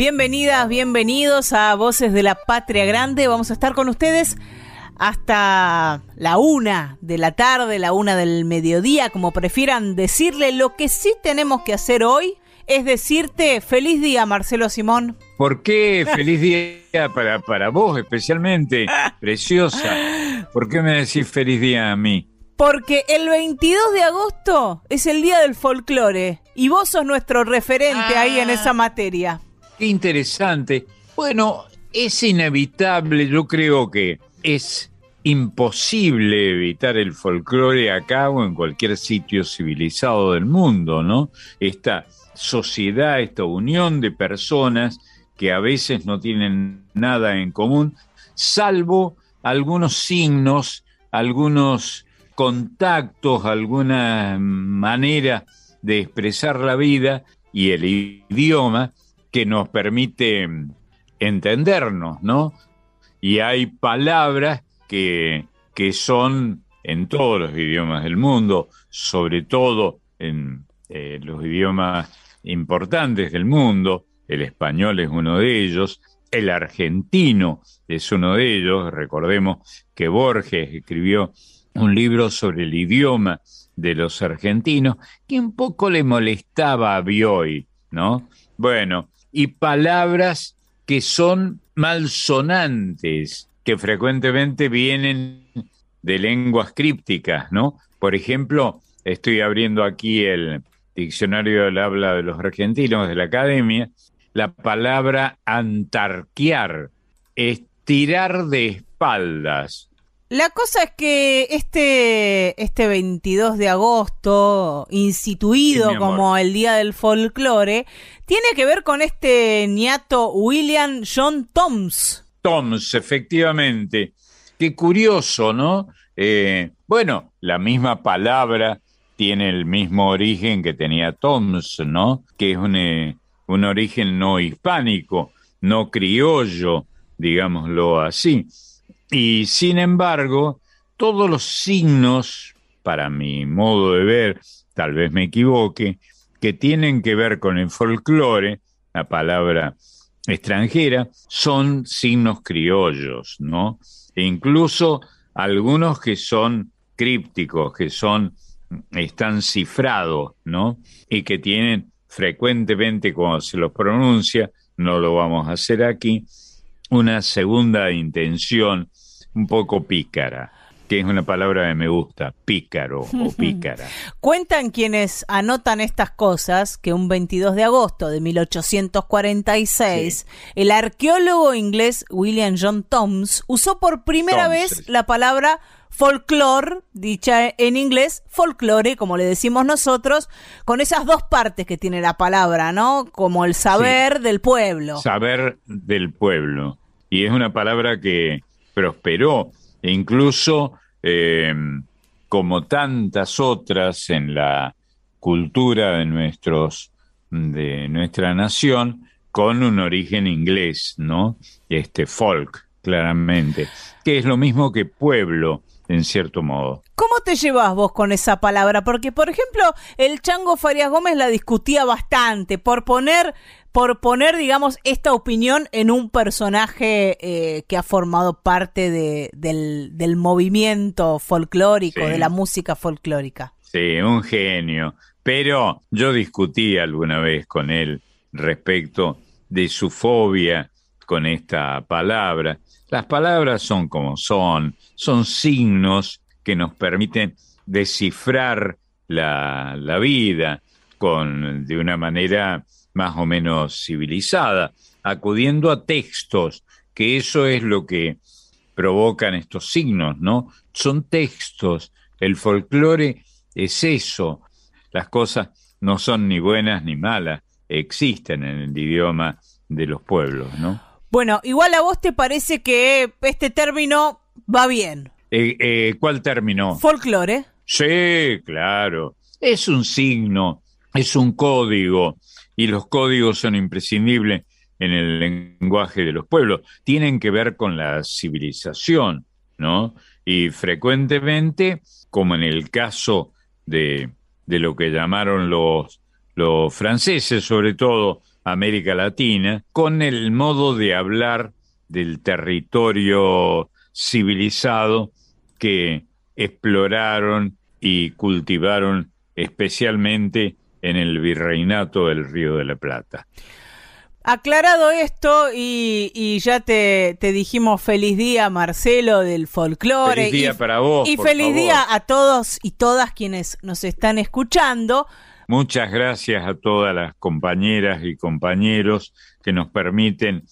Bienvenidas, bienvenidos a Voces de la Patria Grande. Vamos a estar con ustedes hasta la una de la tarde, la una del mediodía, como prefieran decirle. Lo que sí tenemos que hacer hoy es decirte feliz día, Marcelo Simón. ¿Por qué feliz día para, para vos especialmente, preciosa? ¿Por qué me decís feliz día a mí? Porque el 22 de agosto es el día del folclore y vos sos nuestro referente ahí en esa materia. Qué interesante. Bueno, es inevitable, yo creo que es imposible evitar el folclore acá o en cualquier sitio civilizado del mundo, ¿no? Esta sociedad, esta unión de personas que a veces no tienen nada en común, salvo algunos signos, algunos contactos, alguna manera de expresar la vida y el idioma que nos permite entendernos, ¿no? Y hay palabras que, que son en todos los idiomas del mundo, sobre todo en eh, los idiomas importantes del mundo, el español es uno de ellos, el argentino es uno de ellos, recordemos que Borges escribió un libro sobre el idioma de los argentinos, que un poco le molestaba a Bioy, ¿no? Bueno, y palabras que son malsonantes, que frecuentemente vienen de lenguas crípticas, ¿no? Por ejemplo, estoy abriendo aquí el diccionario del habla de los argentinos de la academia, la palabra antarquear, estirar de espaldas, la cosa es que este, este 22 de agosto, instituido como el Día del Folclore, tiene que ver con este niato William John Toms. Toms, efectivamente. Qué curioso, ¿no? Eh, bueno, la misma palabra tiene el mismo origen que tenía Toms, ¿no? Que es un, eh, un origen no hispánico, no criollo, digámoslo así. Y sin embargo, todos los signos, para mi modo de ver, tal vez me equivoque, que tienen que ver con el folclore, la palabra extranjera, son signos criollos, ¿no? E incluso algunos que son crípticos, que son, están cifrados, ¿no? Y que tienen frecuentemente cuando se los pronuncia, no lo vamos a hacer aquí, una segunda intención un poco pícara que es una palabra que me gusta, pícaro o pícara. Cuentan quienes anotan estas cosas que un 22 de agosto de 1846, el arqueólogo inglés William John Toms usó por primera vez la palabra folklore dicha en inglés, folklore como le decimos nosotros, con esas dos partes que tiene la palabra, ¿no? Como el saber del pueblo. Saber del pueblo. Y es una palabra que prosperó e incluso eh, como tantas otras en la cultura de nuestros de nuestra nación con un origen inglés, ¿no? Este folk, claramente, que es lo mismo que pueblo en cierto modo. ¿Cómo te llevas vos con esa palabra? Porque, por ejemplo, el Chango Farias Gómez la discutía bastante por poner por poner, digamos, esta opinión en un personaje eh, que ha formado parte de, del, movimiento folclórico, de la música folclórica. Sí, un genio. Pero yo discutí alguna vez con él respecto de su fobia con esta palabra. Las palabras son como son, son signos que nos permiten descifrar la, la vida con, de una manera más o menos civilizada, acudiendo a textos, que eso es lo que provocan estos signos, ¿no? Son textos, el folclore es eso, las cosas no son ni buenas ni malas, existen en el idioma de los pueblos, ¿no? Bueno, igual a vos te parece que este término va bien. Eh, eh, ¿Cuál término? Folclore. Sí, claro. Es un signo, es un código, y los códigos son imprescindibles en el lenguaje de los pueblos. Tienen que ver con la civilización, ¿no? Y frecuentemente, como en el caso de, de lo que llamaron los, los franceses, sobre todo América Latina, con el modo de hablar del territorio civilizado que exploraron y cultivaron especialmente en el virreinato del Río de la Plata. Aclarado esto y, ya te, dijimos feliz día Marcelo del folclore. Feliz día para vos. Y feliz día a todos y todas quienes nos están escuchando. Muchas gracias a todas las compañeras y compañeros que nos permiten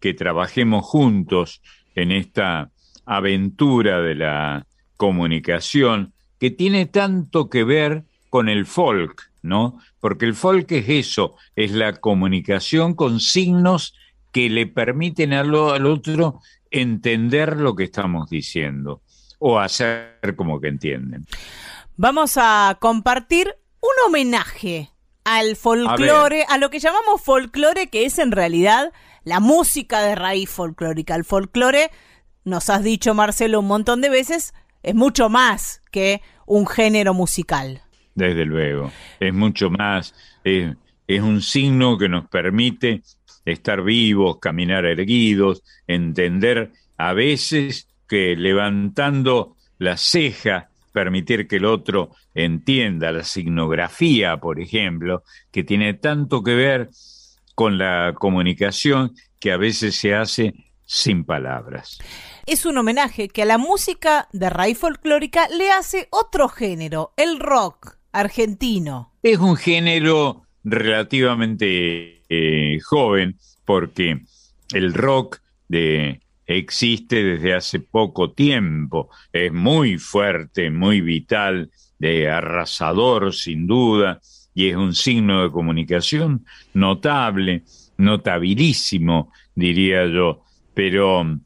que trabajemos juntos en esta aventura de la comunicación que tiene tanto que ver con el folk, ¿no? Porque el folk es eso, es la comunicación con signos que le permiten al, al otro entender lo que estamos diciendo o hacer como que entienden. Vamos a compartir un homenaje al folclore, a, a, lo que llamamos folclore, que es en realidad la música de raíz folclórica. El folclore, nos has dicho Marcelo un montón de veces, es mucho más que un género musical desde luego. Es mucho más, es, un signo que nos permite estar vivos, caminar erguidos, entender a veces que levantando la ceja, permitir que el otro entienda la signografía, por ejemplo, que tiene tanto que ver con la comunicación que a veces se hace sin palabras es un homenaje que a la música de raíz folclórica le hace otro género, el rock argentino. Es un género relativamente eh, joven porque el rock de, existe desde hace poco tiempo, es muy fuerte, muy vital, de arrasador sin duda, y es un signo de comunicación notable, notabilísimo, diría yo, pero,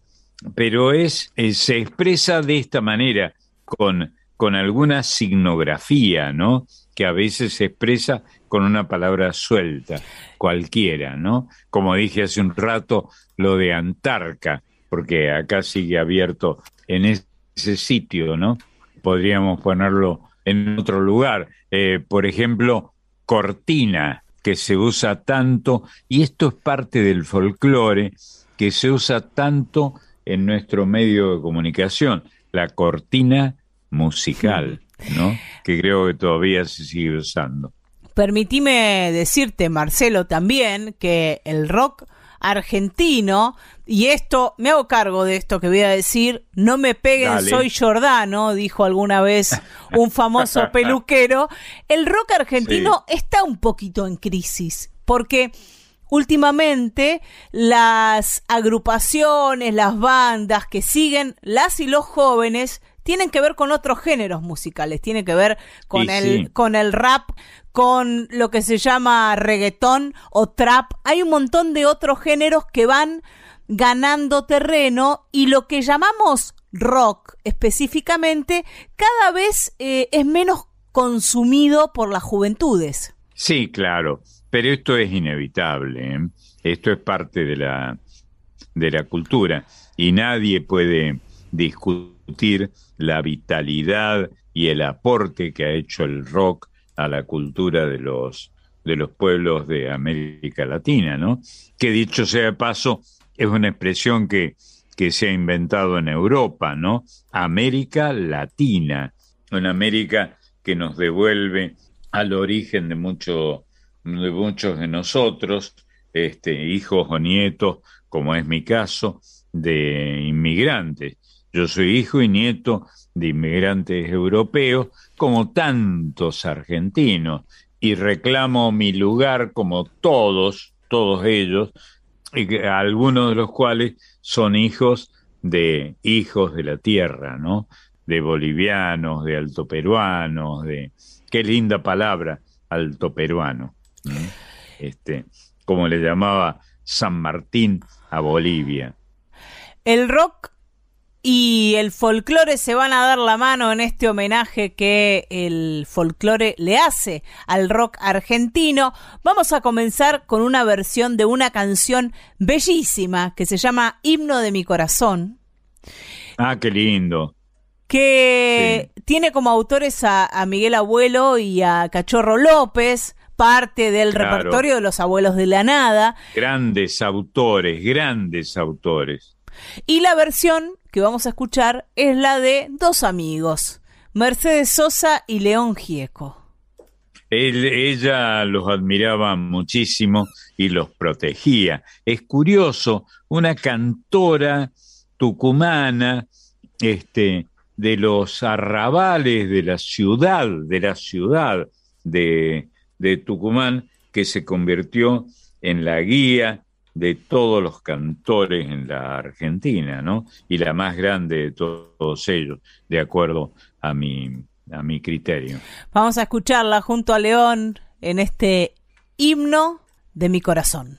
pero es, eh, se expresa de esta manera, con con alguna signografía, ¿no? Que a veces se expresa con una palabra suelta, cualquiera, ¿no? Como dije hace un rato, lo de Antarca, porque acá sigue abierto en ese sitio, ¿no? Podríamos ponerlo en otro lugar. Eh, por ejemplo, cortina, que se usa tanto, y esto es parte del folclore, que se usa tanto en nuestro medio de comunicación, la cortina musical, ¿no? Que creo que todavía se sigue usando. Permitime decirte, Marcelo, también que el rock argentino, y esto, me hago cargo de esto que voy a decir, no me peguen, soy Jordano, dijo alguna vez un famoso peluquero, el rock argentino está un poquito en crisis, porque últimamente las agrupaciones, las bandas que siguen, las y los jóvenes, tienen que ver con otros géneros musicales, tiene que ver con el con el rap, con lo que se llama reggaetón o trap. Hay un montón de otros géneros que van ganando terreno y lo que llamamos rock específicamente cada vez eh, es menos consumido por las juventudes. Sí, claro, pero esto es inevitable. ¿eh? Esto es parte de la de la cultura y nadie puede discutir la vitalidad y el aporte que ha hecho el rock a la cultura de los, de los pueblos de América Latina, ¿no? Que dicho sea de paso, es una expresión que, que se ha inventado en Europa, ¿no? América Latina, una América que nos devuelve al origen de, de muchos de nosotros, este, hijos o nietos, como es mi caso, de inmigrantes. Yo soy hijo y nieto de inmigrantes europeos, como tantos argentinos, y reclamo mi lugar como todos, todos ellos, y algunos de los cuales son hijos de hijos de la tierra, ¿no? De bolivianos, de altoperuanos, de qué linda palabra, altoperuano. Este, como le llamaba San Martín a Bolivia. El rock y el folclore se van a dar la mano en este homenaje que el folclore le hace al rock argentino. Vamos a comenzar con una versión de una canción bellísima que se llama Himno de mi corazón. Ah, qué lindo. Que tiene como autores a, Miguel Abuelo y a Cachorro López, parte del repertorio de los abuelos de la nada. Grandes autores, grandes autores. Y la versión que vamos a escuchar es la de dos amigos, Mercedes Sosa y León Gieco. ella los admiraba muchísimo y los protegía. Es curioso, una cantora tucumana, este, de los arrabales de la ciudad, de la ciudad de, de Tucumán, que se convirtió en la guía de todos los cantores en la Argentina, ¿no? Y la más grande de todos ellos, de acuerdo a mi, a mi criterio. Vamos a escucharla junto a León en este himno de mi corazón.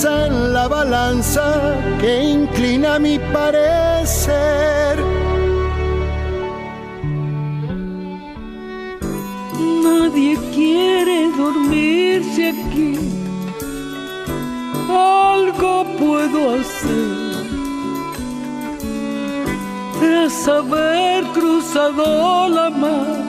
en la balanza que inclina mi parecer. Nadie quiere dormirse aquí. Algo puedo hacer tras haber cruzado la mar.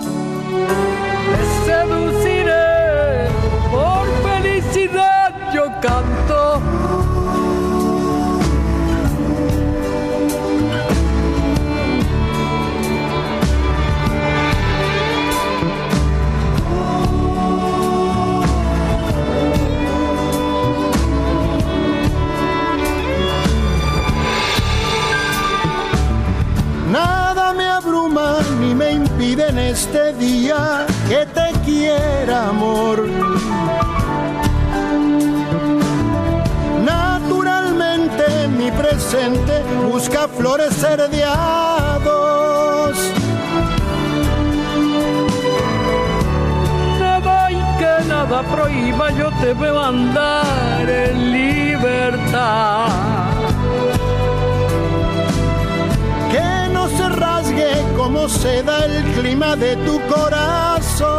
Me impide en este día que te quiera, amor busca florecer de Nada y que nada prohíba, yo te veo andar en libertad. Se da el clima de tu corazón.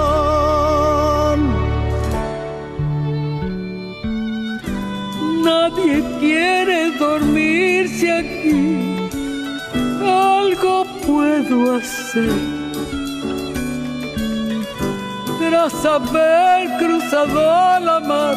Nadie quiere dormirse aquí. Algo puedo hacer. Tras haber cruzado la mar,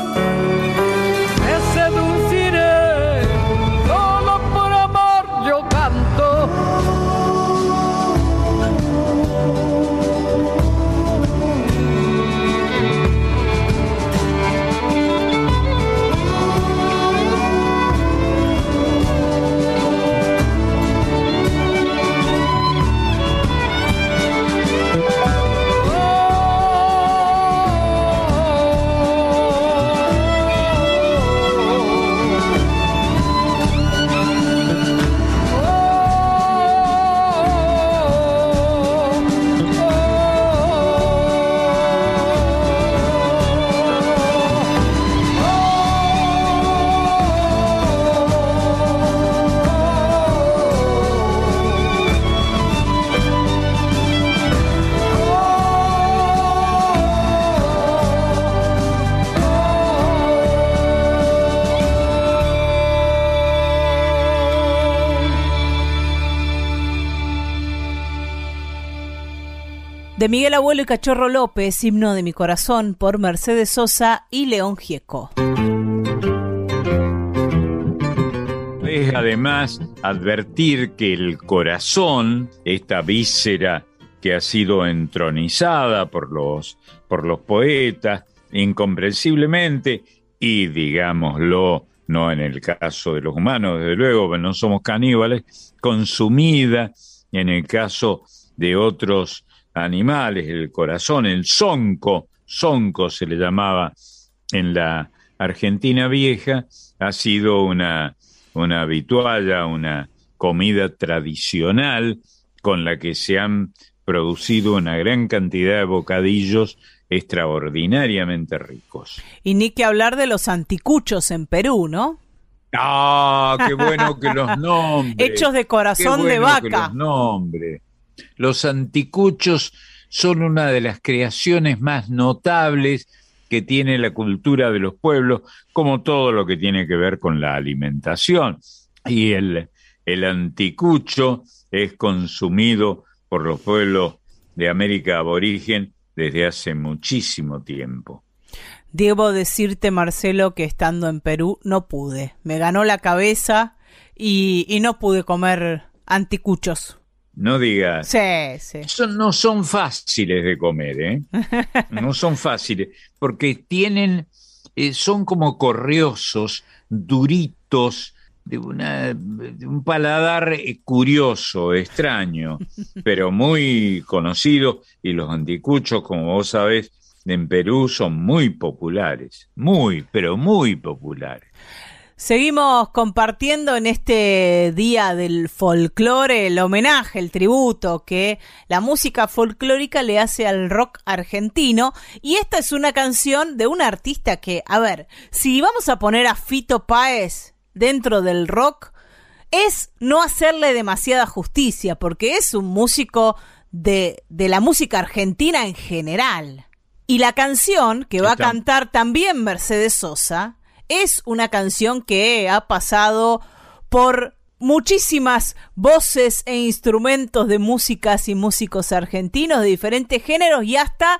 Miguel Abuelo y Cachorro López, himno de mi corazón, por Mercedes Sosa y León Gieco. Es además advertir que el corazón, esta víscera que ha sido entronizada por los, por los poetas, incomprensiblemente, y digámoslo, no en el caso de los humanos, desde luego, no somos caníbales, consumida en el caso de otros animales, el corazón, el zonco, zonco se le llamaba en la Argentina vieja, ha sido una, una habitualla, una comida tradicional con la que se han producido una gran cantidad de bocadillos extraordinariamente ricos. Y ni que hablar de los anticuchos en Perú, ¿no? Ah, qué bueno que los nombres. Hechos de corazón de vaca. los nombres. Los anticuchos son una de las creaciones más notables que tiene la cultura de los pueblos, como todo lo que tiene que ver con la alimentación. Y el, anticucho es consumido por los pueblos de América aborigen desde hace muchísimo tiempo. Debo decirte, Marcelo, que estando en Perú no pude. Me ganó la cabeza y no pude comer anticuchos. No digas. Sí, sí. no son fáciles de comer, ¿eh? No son fáciles, porque tienen, eh, son como corriosos, duritos, de, una, de un paladar eh, curioso, extraño, pero muy conocido, y los anticuchos, como vos sabés, en Perú son muy populares, muy, pero muy populares. Seguimos compartiendo en este día del folclore el homenaje, el tributo que la música folclórica le hace al rock argentino. Y esta es una canción de un artista que, a ver, si vamos a poner a Fito Páez dentro del rock, es no hacerle demasiada justicia, porque es un músico de, de la música argentina en general. Y la canción que va a cantar también Mercedes Sosa es una canción que ha pasado por muchísimas voces e instrumentos de músicas y músicos argentinos de diferentes géneros y hasta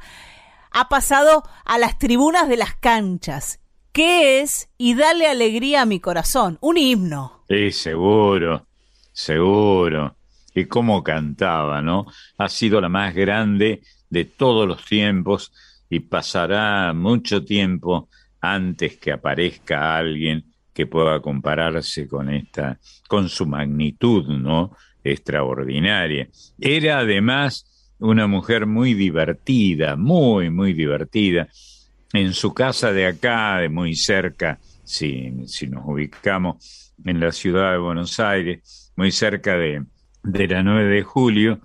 ha pasado a las tribunas de las canchas. ¿Qué es? Y dale alegría a mi corazón, un himno. Sí, seguro, seguro. Y cómo cantaba, ¿no? Ha sido la más grande de todos los tiempos y pasará mucho tiempo antes que aparezca alguien que pueda compararse con esta, con su magnitud, ¿no? extraordinaria. Era además una mujer muy divertida, muy, muy divertida. En su casa de acá, de muy cerca, si, si nos ubicamos en la ciudad de Buenos Aires, muy cerca de, de la 9 de julio,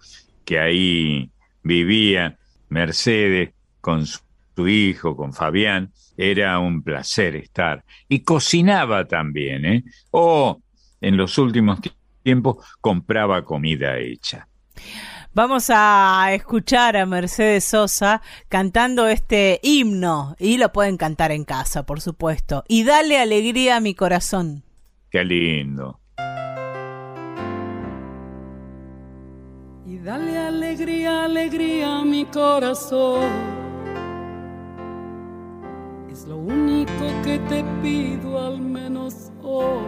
que ahí vivía Mercedes con su tu hijo, con Fabián, era un placer estar. Y cocinaba también, ¿eh? O en los últimos tiempos compraba comida hecha. Vamos a escuchar a Mercedes Sosa cantando este himno y lo pueden cantar en casa, por supuesto. Y dale alegría a mi corazón. Qué lindo. Y dale alegría, alegría a mi corazón lo único que te pido al menos hoy.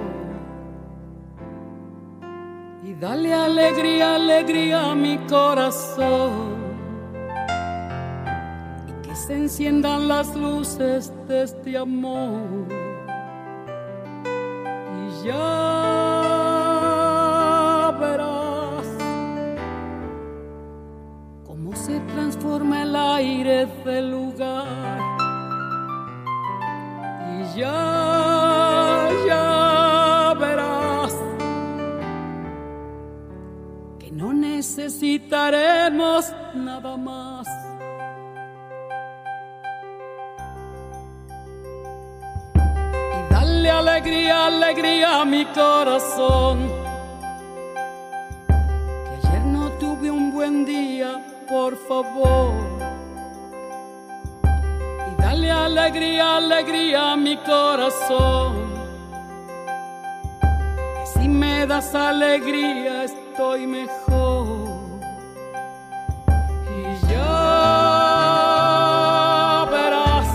Y dale alegría, alegría a mi corazón. Y que se enciendan las luces de este amor. Y ya verás cómo se transforma el aire del lugar ya, ya verás que no necesitaremos nada más. Y dale alegría, alegría a mi corazón. Que ayer no tuve un buen día, por favor Dale alegría, alegría a mi corazón. Que si me das alegría estoy mejor. Y ya verás,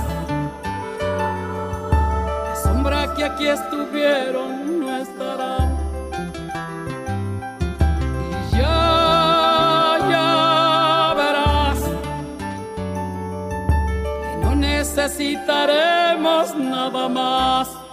la sombra que aquí estuvieron necesitaremos nada más.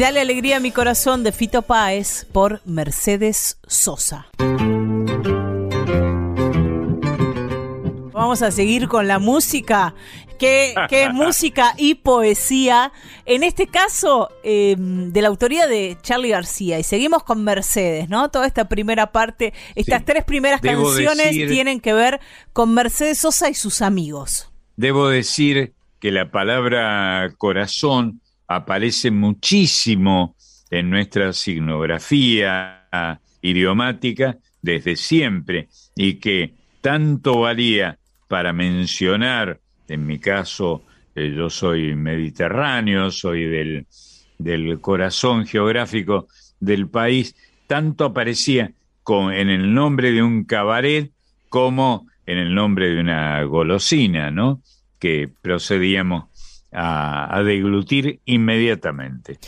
Dale alegría a mi corazón de Fito Páez por Mercedes Sosa. Vamos a seguir con la música, que, que es música y poesía, en este caso eh, de la autoría de Charlie García. Y seguimos con Mercedes, ¿no? Toda esta primera parte, estas Sí. tres primeras Debo canciones decir- tienen que ver con Mercedes Sosa y sus amigos. Debo decir que la palabra corazón aparece muchísimo en nuestra signografía idiomática desde siempre y que tanto valía para mencionar, en mi caso, eh, yo soy mediterráneo, soy del, del corazón geográfico del país, tanto aparecía en el nombre de un cabaret como en el nombre de una golosina, ¿no? Que procedíamos a, a deglutir inmediatamente.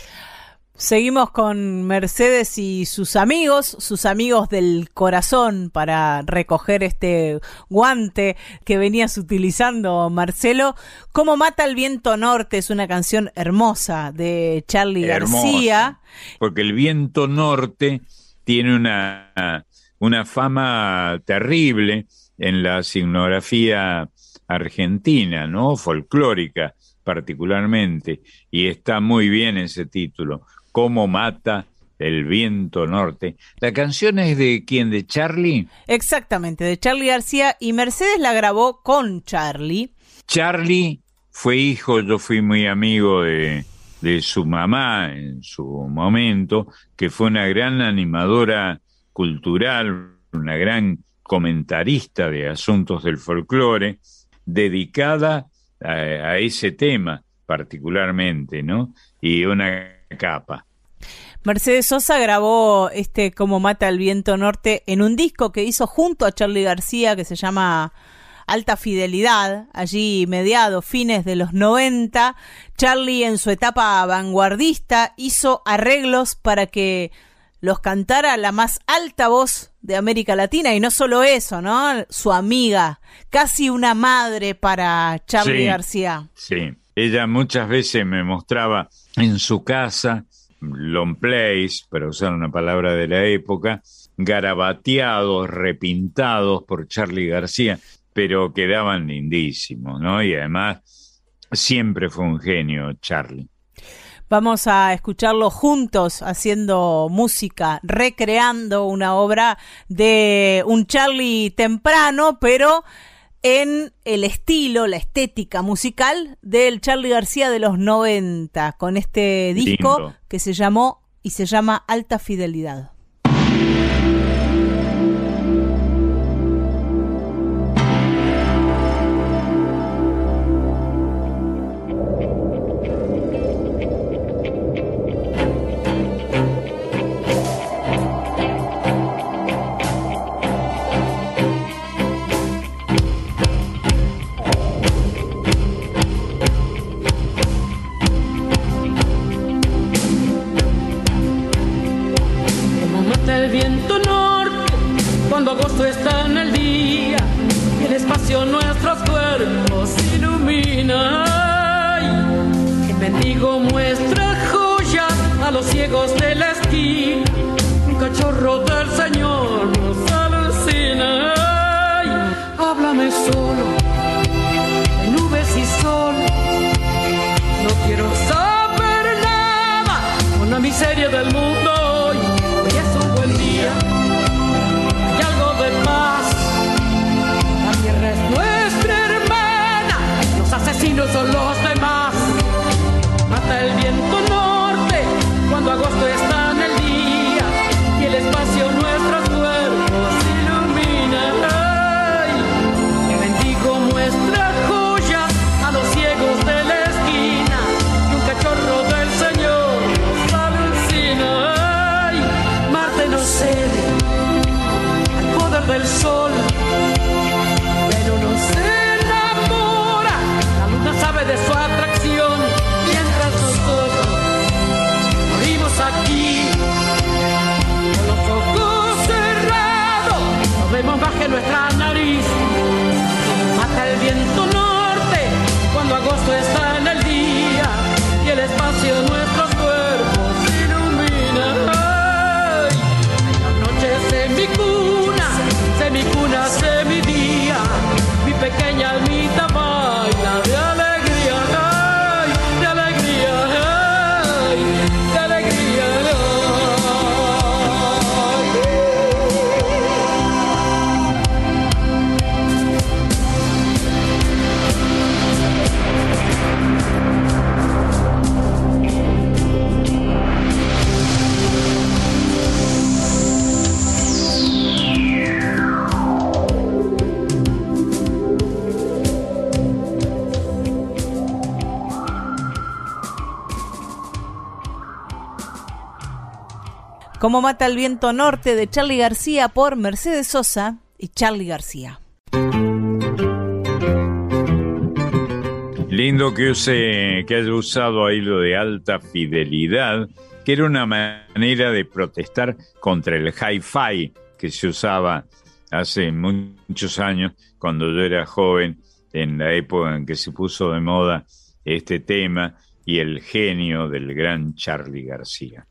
Seguimos con Mercedes y sus amigos, sus amigos del corazón, para recoger este guante que venías utilizando, Marcelo. ¿Cómo mata el viento norte? Es una canción hermosa de Charlie Hermosa, García. Porque el viento norte tiene una, una fama terrible en la signografía argentina, ¿no? Folclórica particularmente, y está muy bien ese título, ¿Cómo mata el viento norte? La canción es de quién, de Charlie. Exactamente, de Charlie García y Mercedes la grabó con Charlie. Charlie fue hijo, yo fui muy amigo de, de su mamá en su momento, que fue una gran animadora cultural, una gran comentarista de asuntos del folclore, dedicada a, ese tema particularmente, ¿no? Y una capa. Mercedes Sosa grabó este Como mata el viento norte en un disco que hizo junto a Charlie García que se llama Alta Fidelidad, allí mediados, fines de los 90. Charlie en su etapa vanguardista hizo arreglos para que los cantara la más alta voz de América Latina y no solo eso, ¿no? Su amiga, casi una madre para Charlie García. Sí, ella muchas veces me mostraba en su casa long plays, para usar una palabra de la época, garabateados, repintados por Charlie García, pero quedaban lindísimos, ¿no? Y además siempre fue un genio Charlie. Vamos a escucharlo juntos haciendo música, recreando una obra de un Charlie temprano, pero en el estilo, la estética musical del Charlie García de los 90, con este disco que se llamó y se llama Alta Fidelidad. está en el día el espacio nuestros cuerpos ilumina. Ay, el mendigo muestra joya a los ciegos de la esquina. Un cachorro del Señor nos alucina. Háblame solo sol, pero no se enamora. La luna sabe de su atracción, mientras nosotros morimos aquí. Con los ojos cerrados, nos vemos más que nuestra Como mata el viento norte de Charlie García por Mercedes Sosa y Charlie García. Lindo que use, que haya usado ahí lo de alta fidelidad, que era una manera de protestar contra el hi-fi que se usaba hace muchos años, cuando yo era joven, en la época en que se puso de moda este tema y el genio del gran Charlie García.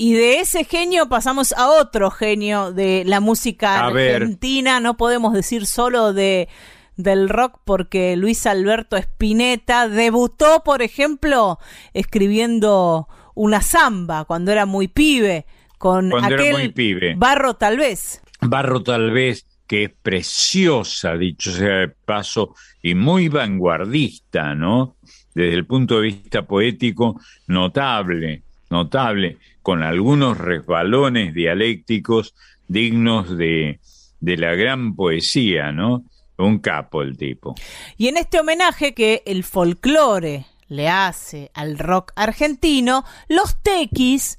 Y de ese genio pasamos a otro genio de la música argentina. No podemos decir solo de del rock porque Luis Alberto Spinetta debutó, por ejemplo, escribiendo una samba cuando era muy pibe con aquel Barro tal vez. Barro tal vez que es preciosa, dicho sea de paso, y muy vanguardista, ¿no? Desde el punto de vista poético, notable notable, con algunos resbalones dialécticos dignos de, de la gran poesía, ¿no? Un capo el tipo. Y en este homenaje que el folclore le hace al rock argentino, los tequis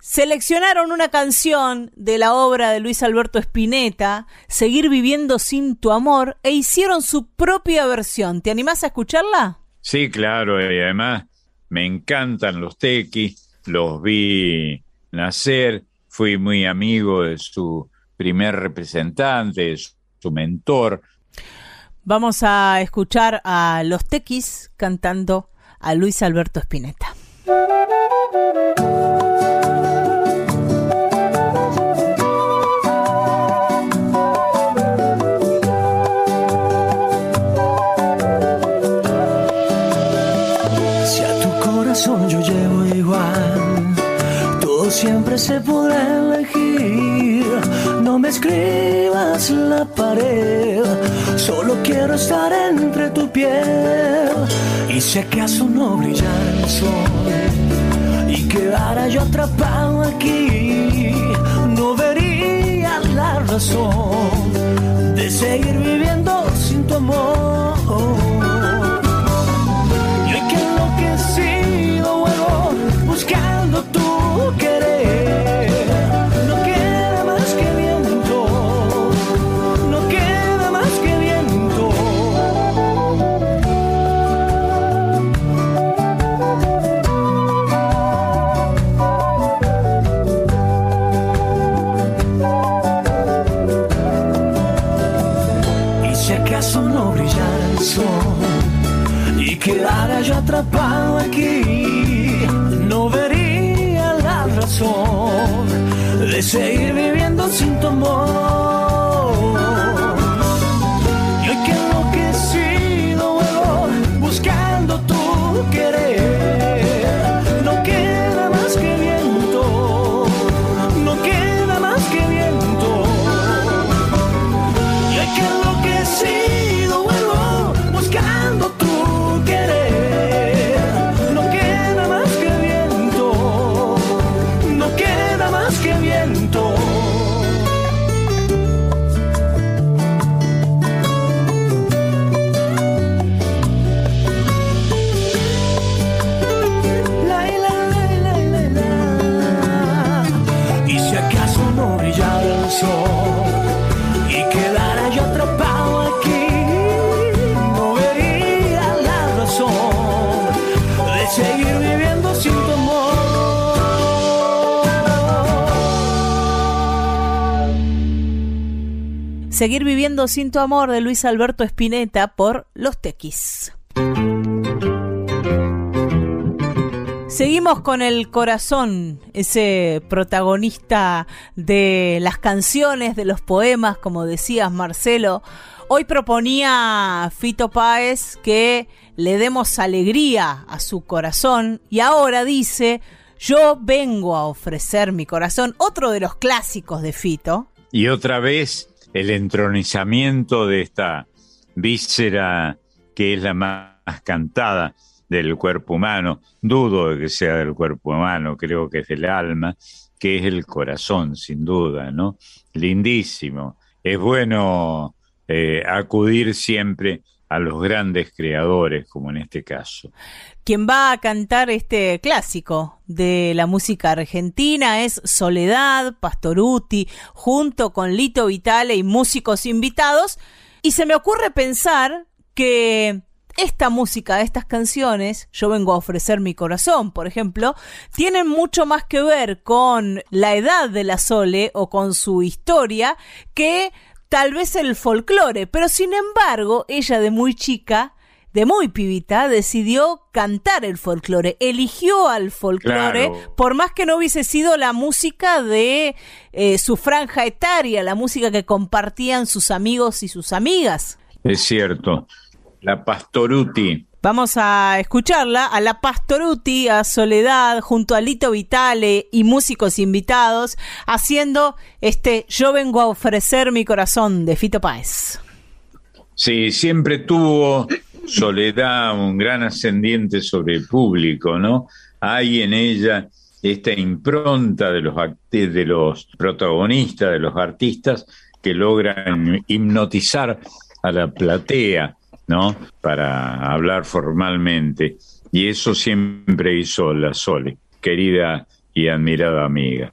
seleccionaron una canción de la obra de Luis Alberto Spinetta, Seguir viviendo sin tu amor, e hicieron su propia versión. ¿Te animás a escucharla? Sí, claro, y además me encantan los tequis, los vi nacer, fui muy amigo de su primer representante, de su mentor. Vamos a escuchar a los tequis cantando a Luis Alberto Spinetta. Si a tu corazón yo siempre se podrá elegir. No me escribas la pared, solo quiero estar entre tu piel. Y si acaso no brillara el sol y quedara yo atrapado aquí, no vería la razón de seguir viviendo sin tu amor. Y hoy que enloquecido vuelvo buscando tu querer. Yo atrapado aquí, no vería la razón de seguir viviendo sin tu amor. Seguir viviendo sin tu amor de Luis Alberto Spinetta por Los Tequis. Seguimos con el corazón, ese protagonista de las canciones, de los poemas, como decías Marcelo. Hoy proponía Fito Páez que le demos alegría a su corazón y ahora dice, yo vengo a ofrecer mi corazón, otro de los clásicos de Fito. Y otra vez el entronizamiento de esta víscera que es la más cantada del cuerpo humano. Dudo de que sea del cuerpo humano, creo que es del alma, que es el corazón, sin duda, ¿no? Lindísimo. Es bueno eh, acudir siempre a los grandes creadores, como en este caso. Quien va a cantar este clásico de la música argentina es Soledad Pastoruti, junto con Lito Vitale y músicos invitados. Y se me ocurre pensar que esta música, estas canciones, yo vengo a ofrecer mi corazón, por ejemplo, tienen mucho más que ver con la edad de la Sole o con su historia que tal vez el folclore, pero sin embargo, ella de muy chica, de muy pibita, decidió cantar el folclore, eligió al folclore, Claro. por más que no hubiese sido la música de eh, su franja etaria, la música que compartían sus amigos y sus amigas. Es cierto. La Pastoruti. Vamos a escucharla a la Pastoruti, a Soledad, junto a Lito Vitale y músicos invitados, haciendo este Yo vengo a ofrecer mi corazón de Fito Páez. Sí, siempre tuvo Soledad un gran ascendiente sobre el público, ¿no? Hay en ella esta impronta de los, de los protagonistas, de los artistas, que logran hipnotizar a la platea, ¿no? Para hablar formalmente. Y eso siempre hizo la Sole, querida y admirada amiga.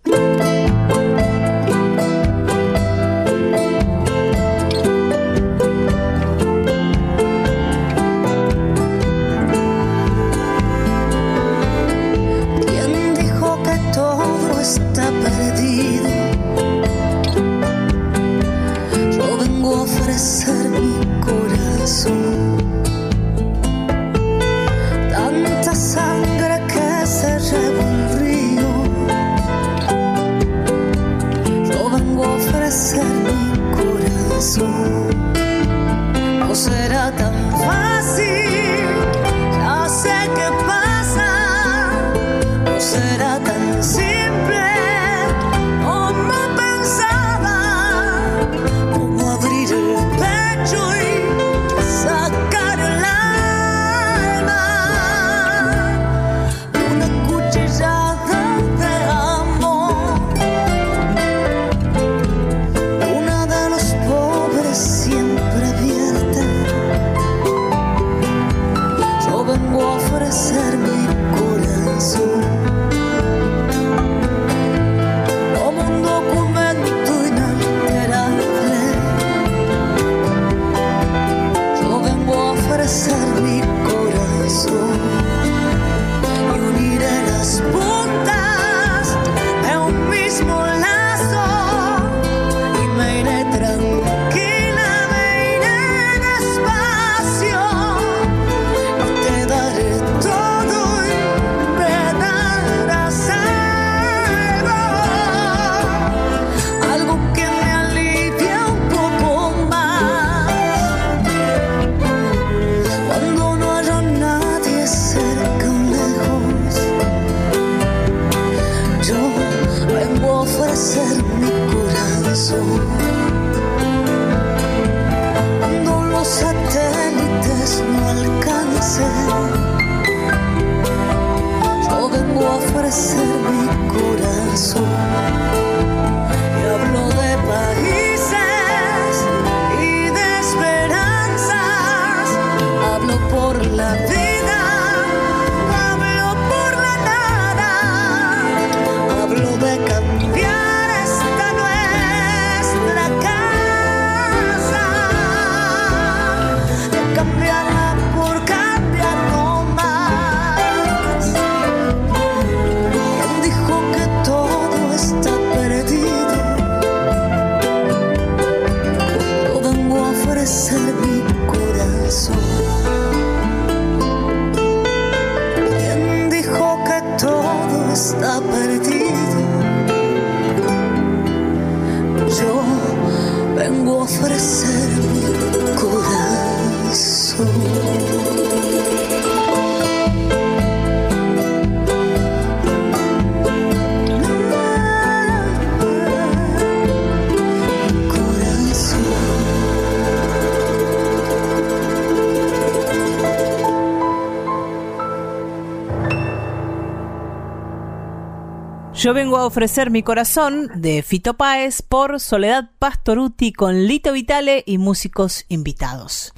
Yo vengo a ofrecer mi corazón de Fito Páez por Soledad Pastoruti con Lito Vitale y músicos invitados.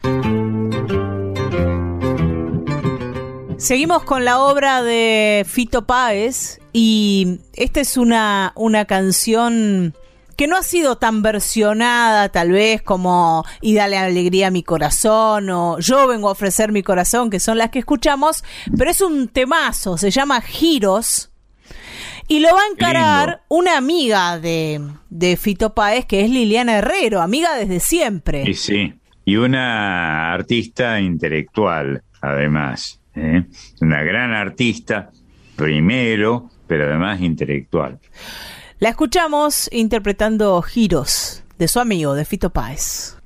Seguimos con la obra de Fito Páez y esta es una, una canción que no ha sido tan versionada tal vez como Y dale alegría a mi corazón o Yo vengo a ofrecer mi corazón, que son las que escuchamos, pero es un temazo, se llama Giros y lo va a encarar una amiga de, de Fito Páez, que es Liliana Herrero, amiga desde siempre. Y sí, y una artista intelectual, además. ¿eh? Una gran artista, primero, pero además intelectual. La escuchamos interpretando giros de su amigo, de Fito Páez.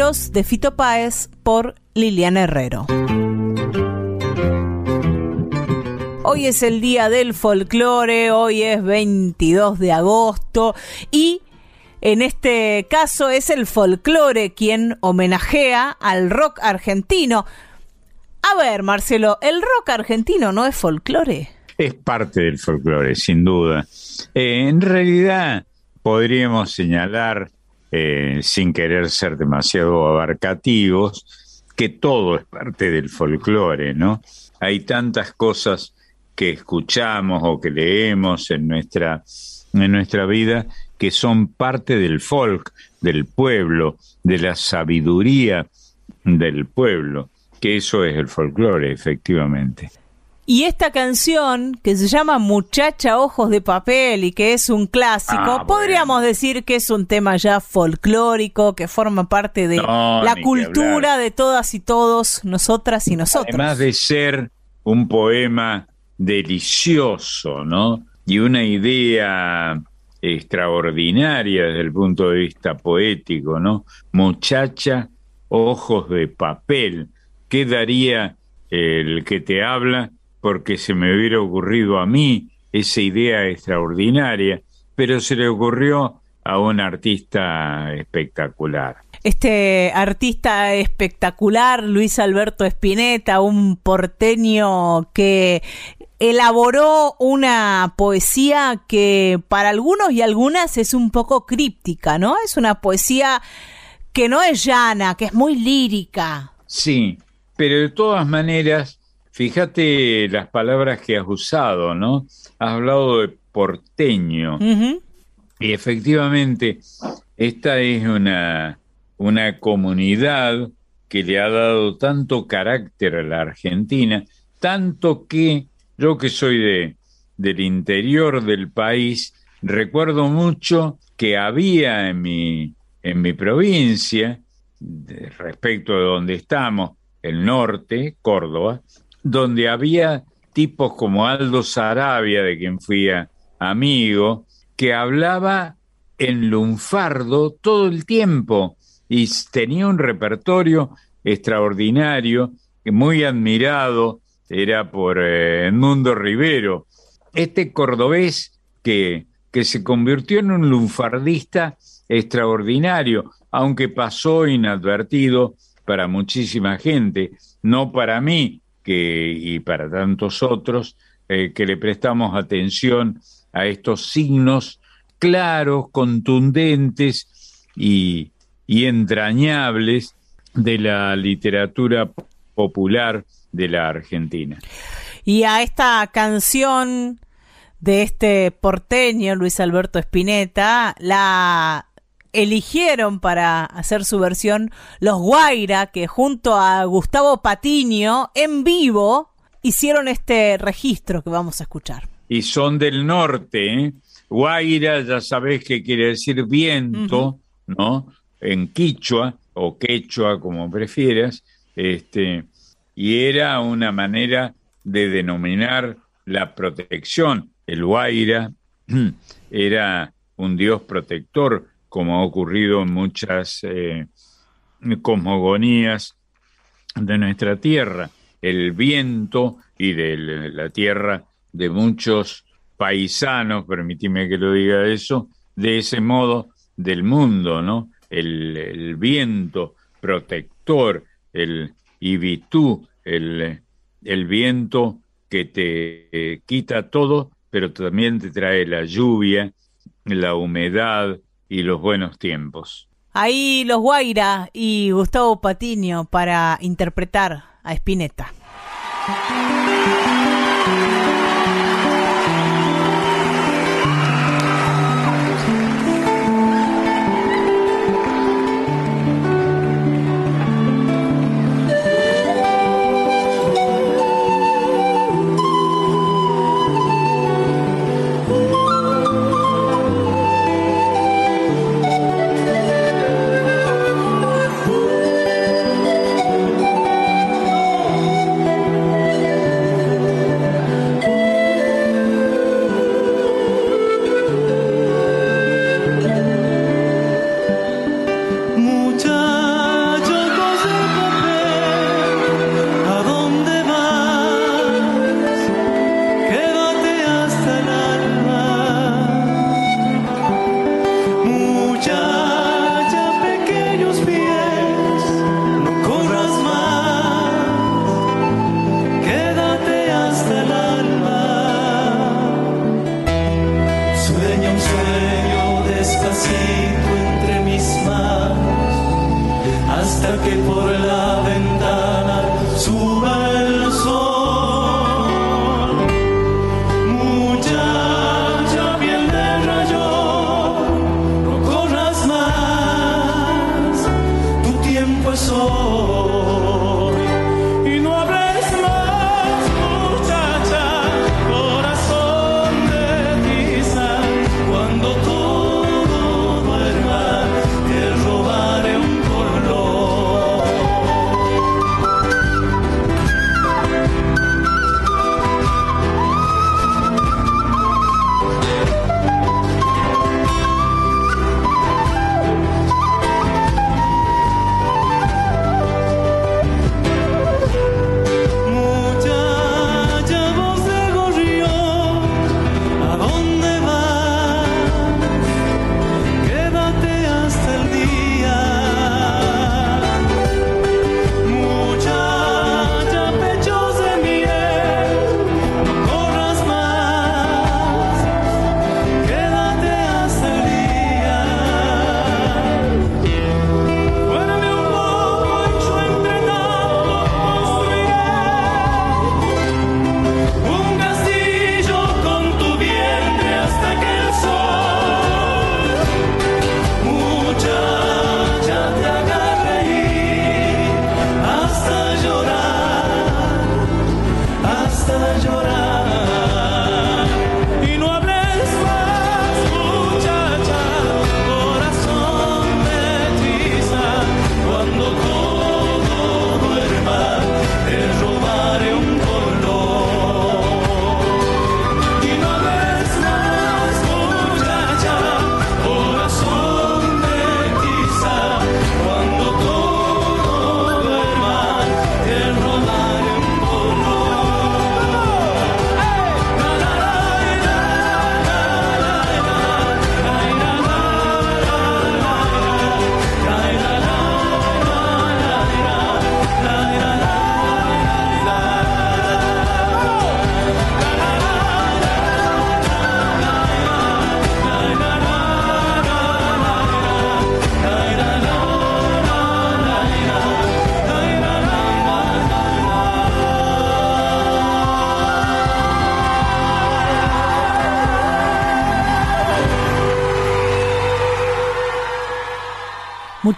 De Fito Páez por Liliana Herrero. Hoy es el día del folclore, hoy es 22 de agosto y en este caso es el folclore quien homenajea al rock argentino. A ver, Marcelo, ¿el rock argentino no es folclore? Es parte del folclore, sin duda. Eh, en realidad podríamos señalar eh, sin querer ser demasiado abarcativos, que todo es parte del folclore, ¿no? Hay tantas cosas que escuchamos o que leemos en nuestra, en nuestra vida que son parte del folk, del pueblo, de la sabiduría del pueblo, que eso es el folclore, efectivamente. Y esta canción, que se llama Muchacha Ojos de Papel y que es un clásico, ah, podríamos decir que es un tema ya folclórico, que forma parte de la cultura de todas y todos, nosotras y nosotros. Además de ser un poema delicioso, ¿no? Y una idea extraordinaria desde el punto de vista poético, ¿no? Muchacha, ojos de papel. ¿Qué daría el que te habla porque se me hubiera ocurrido a mí esa idea extraordinaria, pero se le ocurrió a un artista espectacular. Este artista espectacular, Luis Alberto Spinetta, un porteño que elaboró una poesía que para algunos y algunas es un poco críptica, ¿no? Es una poesía que no es llana, que es muy lírica. Sí, pero de todas maneras, fíjate las palabras que has usado, ¿no? Has hablado de porteño. Y efectivamente, esta es una, una comunidad que le ha dado tanto carácter a la Argentina, tanto que yo que soy de, del interior del país, recuerdo mucho que había en mi, en mi provincia, respecto de donde estamos, el norte, Córdoba, donde había tipos como Aldo Sarabia, de quien fui amigo, que hablaba en lunfardo todo el tiempo y tenía un repertorio extraordinario, muy admirado era por eh, Edmundo Rivero, este cordobés que, que se convirtió en un lunfardista extraordinario, aunque pasó inadvertido para muchísima gente, no para mí y para tantos otros eh, que le prestamos atención a estos signos claros, contundentes y entrañables de la literatura popular de la Argentina. Y a esta canción de este porteño, Luis Alberto Spinetta, la eligieron para hacer su versión los Guaira, que junto a Gustavo Patiño, en vivo, hicieron este registro que vamos a escuchar. Y son del norte, ¿eh? Guaira, ya sabes que quiere decir viento, ¿no? En quichua o quechua, como prefieras, este, y era una manera de denominar la protección. El Huayra era un dios protector, como ha ocurrido en muchas eh, cosmogonías de nuestra tierra. El viento y de la tierra de muchos paisanos, permíteme que lo diga eso, de ese modo del mundo, ¿no? El, el viento protector, el ibitú, el, el viento que te eh, quita todo, pero también te trae la lluvia, la humedad y los buenos tiempos. Ahí los Guaira y Gustavo Patiño para interpretar a Spinetta.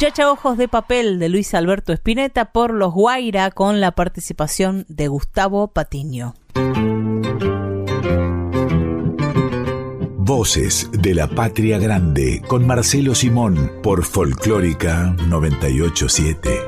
Muchacha Ojos de Papel de Luis Alberto Espineta por Los Guaira con la participación de Gustavo Patiño. Voces de la Patria Grande con Marcelo Simón por Folclórica 987.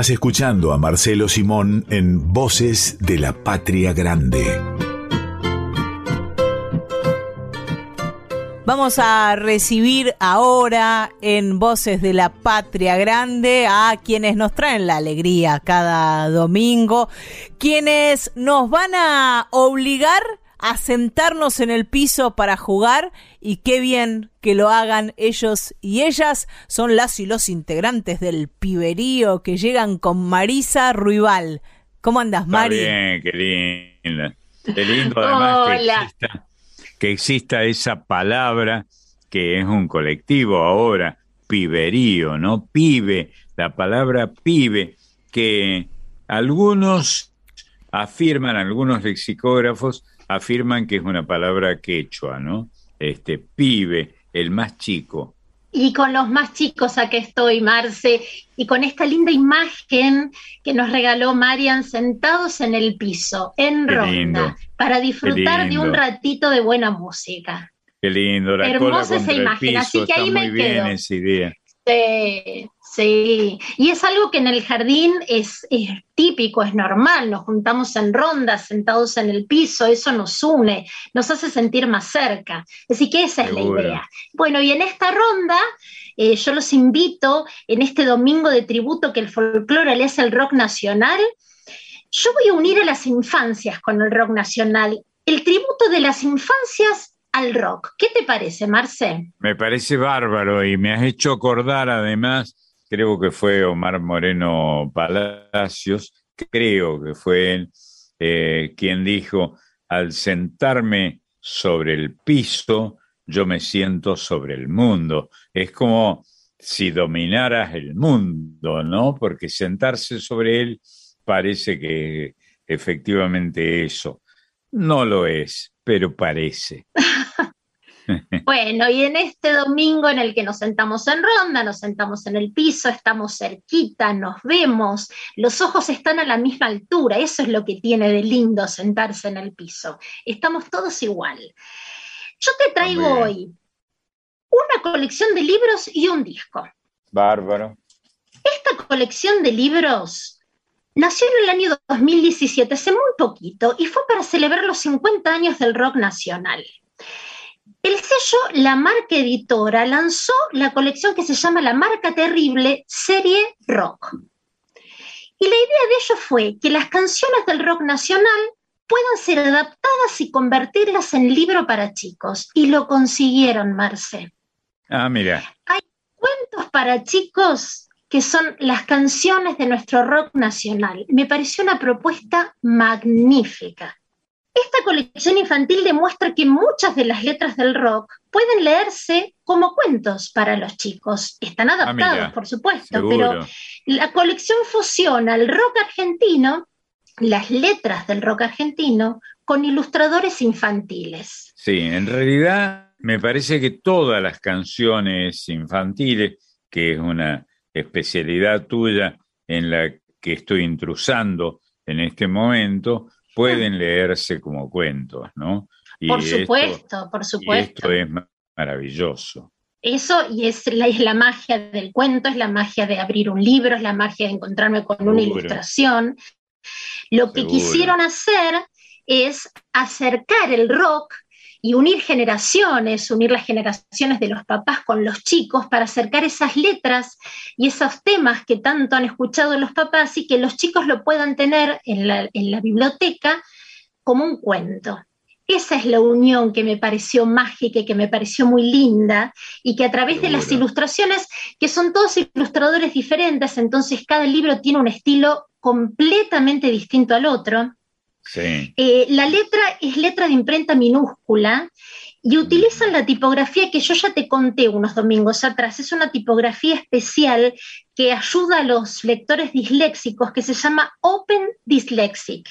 Estás escuchando a Marcelo Simón en Voces de la Patria Grande. Vamos a recibir ahora en Voces de la Patria Grande a quienes nos traen la alegría cada domingo, quienes nos van a obligar a sentarnos en el piso para jugar y qué bien que lo hagan ellos y ellas son las y los integrantes del piberío que llegan con Marisa Ruibal. ¿Cómo andas, Mari? bien, qué lindo. Qué lindo además que exista, que exista esa palabra que es un colectivo ahora, piberío, ¿no? Pibe, la palabra pibe, que algunos afirman, algunos lexicógrafos afirman que es una palabra quechua, ¿no? Este, pibe, el más chico. Y con los más chicos aquí estoy, Marce, y con esta linda imagen que nos regaló Marian sentados en el piso, en ronda, para disfrutar de un ratito de buena música. Qué lindo, la Hermosa esa imagen, así que ahí me quedo. Esa idea. Sí, sí. Y es algo que en el jardín es, típico, es normal. Nos juntamos en rondas, sentados en el piso, eso nos une, nos hace sentir más cerca. Así que esa es la idea. Bueno, y en esta ronda, eh, yo los invito en este domingo de tributo que el folclore le hace al rock nacional. Yo voy a unir a las infancias con el rock nacional. El tributo de las infancias al rock. ¿Qué te parece, Marce? Me parece bárbaro y me has hecho acordar además, creo que fue Omar Moreno Palacios, creo que fue él eh, quien dijo, al sentarme sobre el piso, yo me siento sobre el mundo. Es como si dominaras el mundo, ¿no? Porque sentarse sobre él parece que efectivamente eso. No lo es, pero parece. Bueno, y en este domingo en el que nos sentamos en ronda, nos sentamos en el piso, estamos cerquita, nos vemos, los ojos están a la misma altura, eso es lo que tiene de lindo sentarse en el piso. Estamos todos igual. Yo te traigo hoy una colección de libros y un disco. Bárbaro. Esta colección de libros nació en el año 2017, hace muy poquito, y fue para celebrar los 50 años del rock nacional. El sello La Marca Editora lanzó la colección que se llama La Marca Terrible Serie Rock. Y la idea de ello fue que las canciones del rock nacional puedan ser adaptadas y convertirlas en libro para chicos. Y lo consiguieron, Marce. Ah, mira. Hay cuentos para chicos que son las canciones de nuestro rock nacional. Me pareció una propuesta magnífica. Esta colección infantil demuestra que muchas de las letras del rock pueden leerse como cuentos para los chicos. Están ah, adaptados, por supuesto, pero la colección fusiona el rock argentino las letras del rock argentino con ilustradores infantiles. Sí, en realidad me parece que todas las canciones infantiles, que es una especialidad tuya en la que estoy intrusando en este momento, pueden leerse como cuentos, ¿no? por supuesto, por supuesto. Y esto es maravilloso. Eso y es la, es la magia del cuento, es la magia de abrir un libro, es la magia de encontrarme con una ilustración. Lo que quisieron hacer es acercar el rock y unir generaciones, unir las generaciones de los papás con los chicos para acercar esas letras y esos temas que tanto han escuchado los papás y que los chicos lo puedan tener en la, en la biblioteca como un cuento. Esa es la unión que me pareció mágica y que me pareció muy linda y que a través de las ilustraciones, que son todos ilustradores diferentes, entonces cada libro tiene un estilo completamente distinto al otro. Eh, la letra es letra de imprenta minúscula y utilizan la tipografía que yo ya te conté unos domingos atrás. Es una tipografía especial que ayuda a los lectores disléxicos que se llama Open Dyslexic.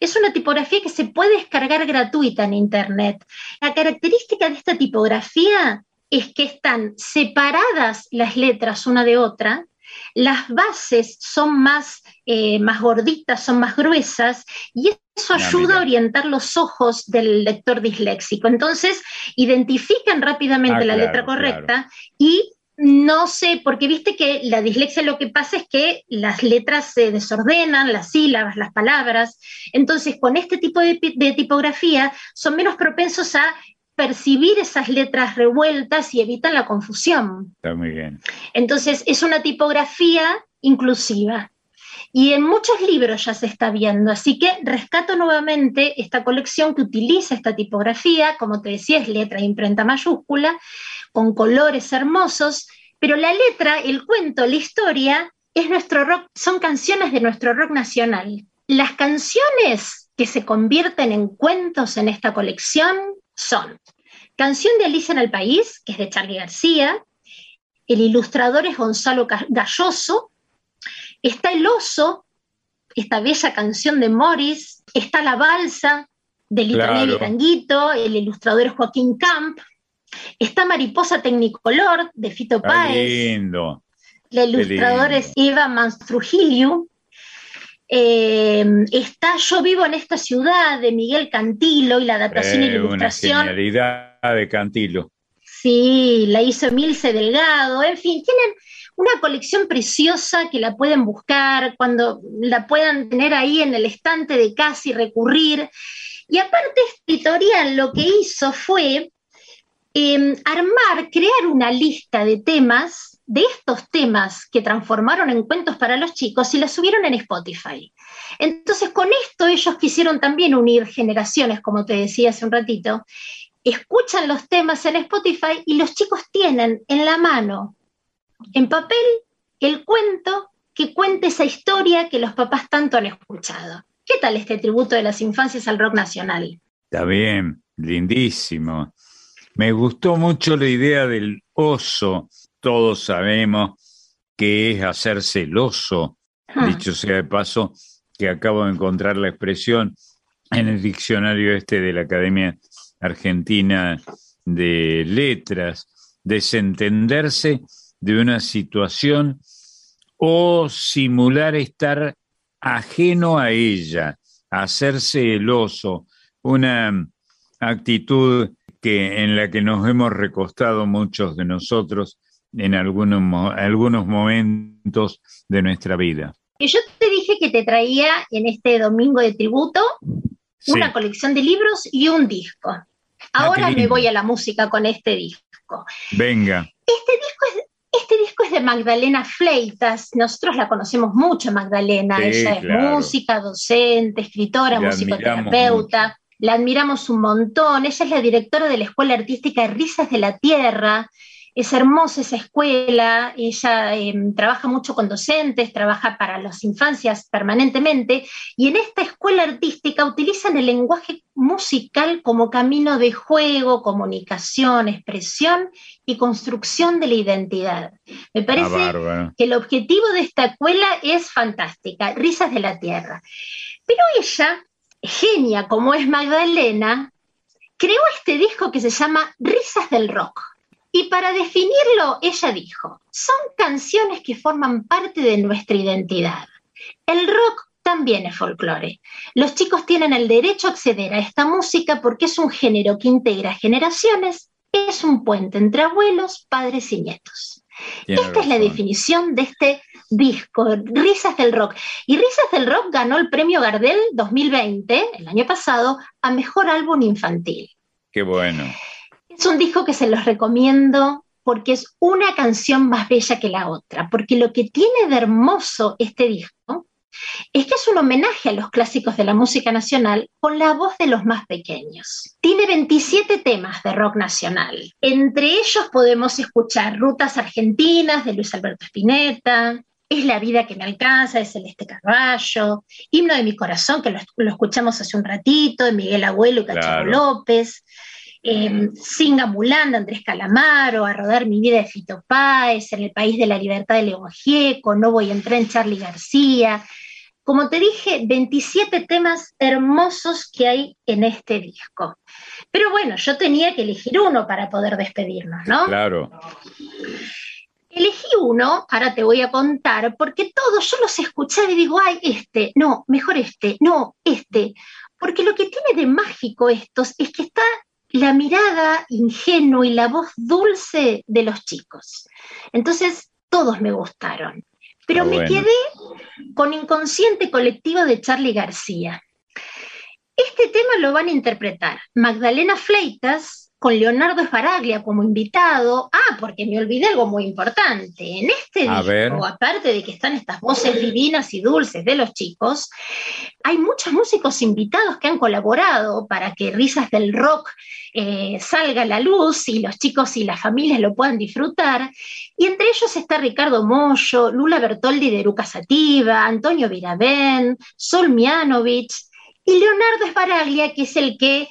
Es una tipografía que se puede descargar gratuita en Internet. La característica de esta tipografía es que están separadas las letras una de otra, las bases son más, eh, más gorditas, son más gruesas, y eso ayuda a orientar los ojos del lector disléxico. Entonces, identifican rápidamente ah, la letra correcta y no sé, porque viste que la dislexia lo que pasa es que las letras se desordenan, las sílabas, las palabras. Entonces, con este tipo de, de tipografía son menos propensos a percibir esas letras revueltas y evitan la confusión. Está muy bien. Entonces, es una tipografía inclusiva. Y en muchos libros ya se está viendo, así que rescato nuevamente esta colección que utiliza esta tipografía, como te decía, es letra de imprenta mayúscula, con colores hermosos, pero la letra, el cuento, la historia, es nuestro rock, son canciones de nuestro rock nacional. Las canciones que se convierten en cuentos en esta colección son Canción de Alicia en el País, que es de Charlie García, el ilustrador es Gonzalo Galloso, está El Oso, esta bella canción de Morris, está La Balsa de Litanelli Tanguito, el ilustrador es Joaquín Camp, está Mariposa Tecnicolor de Fito Páez. Lindo. La ilustradora es Eva Manstrugilio, eh, está Yo vivo en esta ciudad de Miguel Cantilo y la adaptación y la eh, ilustración. Una genialidad de Cantilo. Sí, la hizo Milce Delgado, en fin, tienen una colección preciosa que la pueden buscar cuando la puedan tener ahí en el estante de casa y recurrir. Y aparte, este editorial lo que hizo fue em, armar, crear una lista de temas de estos temas que transformaron en cuentos para los chicos y las subieron en Spotify. Entonces, con esto ellos quisieron también unir generaciones, como te decía hace un ratito. Escuchan los temas en Spotify y los chicos tienen en la mano, en papel, el cuento que cuente esa historia que los papás tanto han escuchado. ¿Qué tal este tributo de las infancias al rock nacional? Está bien, lindísimo. Me gustó mucho la idea del oso todos sabemos que es hacer celoso, ah. dicho sea de paso, que acabo de encontrar la expresión en el diccionario este de la Academia Argentina de Letras, desentenderse de una situación o simular estar ajeno a ella, hacerse el oso, una actitud que en la que nos hemos recostado muchos de nosotros en algunos, algunos momentos de nuestra vida. Yo te dije que te traía en este domingo de tributo una colección de libros y un disco. Ah, Ahora me voy a la música con este disco. Venga. Este disco es, este disco es de Magdalena Fleitas. Nosotros la conocemos mucho, Magdalena. Ella es música, docente, escritora, musicoterapeuta. La admiramos un montón. Ella es la directora de la Escuela Artística de Risas de la Tierra Es hermosa esa escuela, ella em, trabaja mucho con docentes, trabaja para las infancias permanentemente, y en esta escuela artística utilizan el lenguaje musical como camino de juego, comunicación, expresión y construcción de la identidad. Me parece que el objetivo de esta escuela es fantástica, Risas de la Tierra. Pero ella, genia como es Magdalena, creó este disco que se llama Risas del Rock. Y para definirlo, ella dijo, son canciones que forman parte de nuestra identidad. El rock también es folclore. Los chicos tienen el derecho a acceder a esta música porque es un género que integra generaciones, es un puente entre abuelos, padres y nietos. Tiene Esta es la definición de este disco, Risas del Rock. Y Risas del Rock ganó el premio Gardel 2020, el año pasado, a Mejor Álbum Infantil. Qué bueno. Es un disco que se los recomiendo porque es una canción más bella que la otra, porque lo que tiene de hermoso este disco es que es un homenaje a los clásicos de la música nacional con la voz de los más pequeños. Tiene 27 temas de rock nacional. Entre ellos podemos escuchar Rutas Argentinas de Luis Alberto Spinetta, Es la vida que me alcanza de Celeste Carballo, Himno de mi corazón, que lo, lo escuchamos hace un ratito, de Miguel Abuelo y Cachorro Claro. López, eh, Singa Mulán de Andrés Calamaro, A rodar mi vida de Fito Páez, En el país de la libertad de León Gieco, No voy a entrar en Charlie García. Como te dije, 27 temas hermosos que hay en este disco. Pero bueno, yo tenía que elegir uno para poder despedirnos, ¿no? Claro. Elegí uno, ahora te voy a contar, porque todos yo los escuchaba y digo, ay, este, no, mejor este, no, este. Porque lo que tiene de mágico estos es que está la mirada ingenua y la voz dulce de los chicos. Entonces, todos me gustaron. Pero Ah, me quedé con Inconsciente Colectivo de Charlie García. Este tema lo van a interpretar Magdalena Fleitas con Leonardo Esbaraglia como invitado. Ah, porque me olvidé algo muy importante. En este A disco, ver. aparte de que están estas voces divinas y dulces de los chicos, hay muchos músicos invitados que han colaborado para que Risas del Rock eh, salga a la luz y los chicos y las familias lo puedan disfrutar. Y entre ellos está Ricardo Mollo, Lula Bertoldi de Eruca Sativa, Antonio Virabén, Sol Mianovich y Leonardo Esbaraglia, que es el que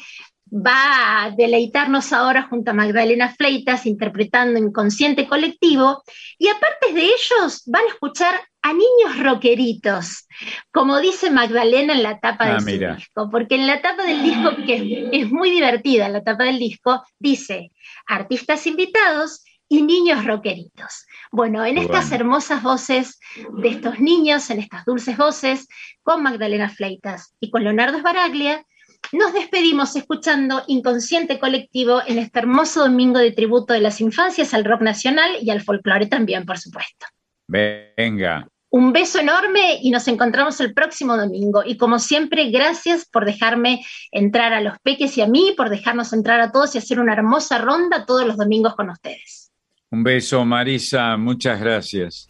va a deleitarnos ahora junto a Magdalena Fleitas interpretando Inconsciente Colectivo. Y aparte de ellos, van a escuchar a niños rockeritos, como dice Magdalena en la tapa Ah, de su mira. disco, porque en la tapa del disco, que es, es muy divertida, la tapa del disco, dice artistas invitados y niños rockeritos. Bueno, en estas bueno. hermosas voces de estos niños, en estas dulces voces, con Magdalena Fleitas y con Leonardo Esbaraglia, nos despedimos escuchando Inconsciente Colectivo en este hermoso domingo de tributo de las infancias al rock nacional y al folclore también, por supuesto. Venga. Un beso enorme y nos encontramos el próximo domingo. Y como siempre, gracias por dejarme entrar a los peques y a mí, por dejarnos entrar a todos y hacer una hermosa ronda todos los domingos con ustedes. Un beso, Marisa. Muchas gracias.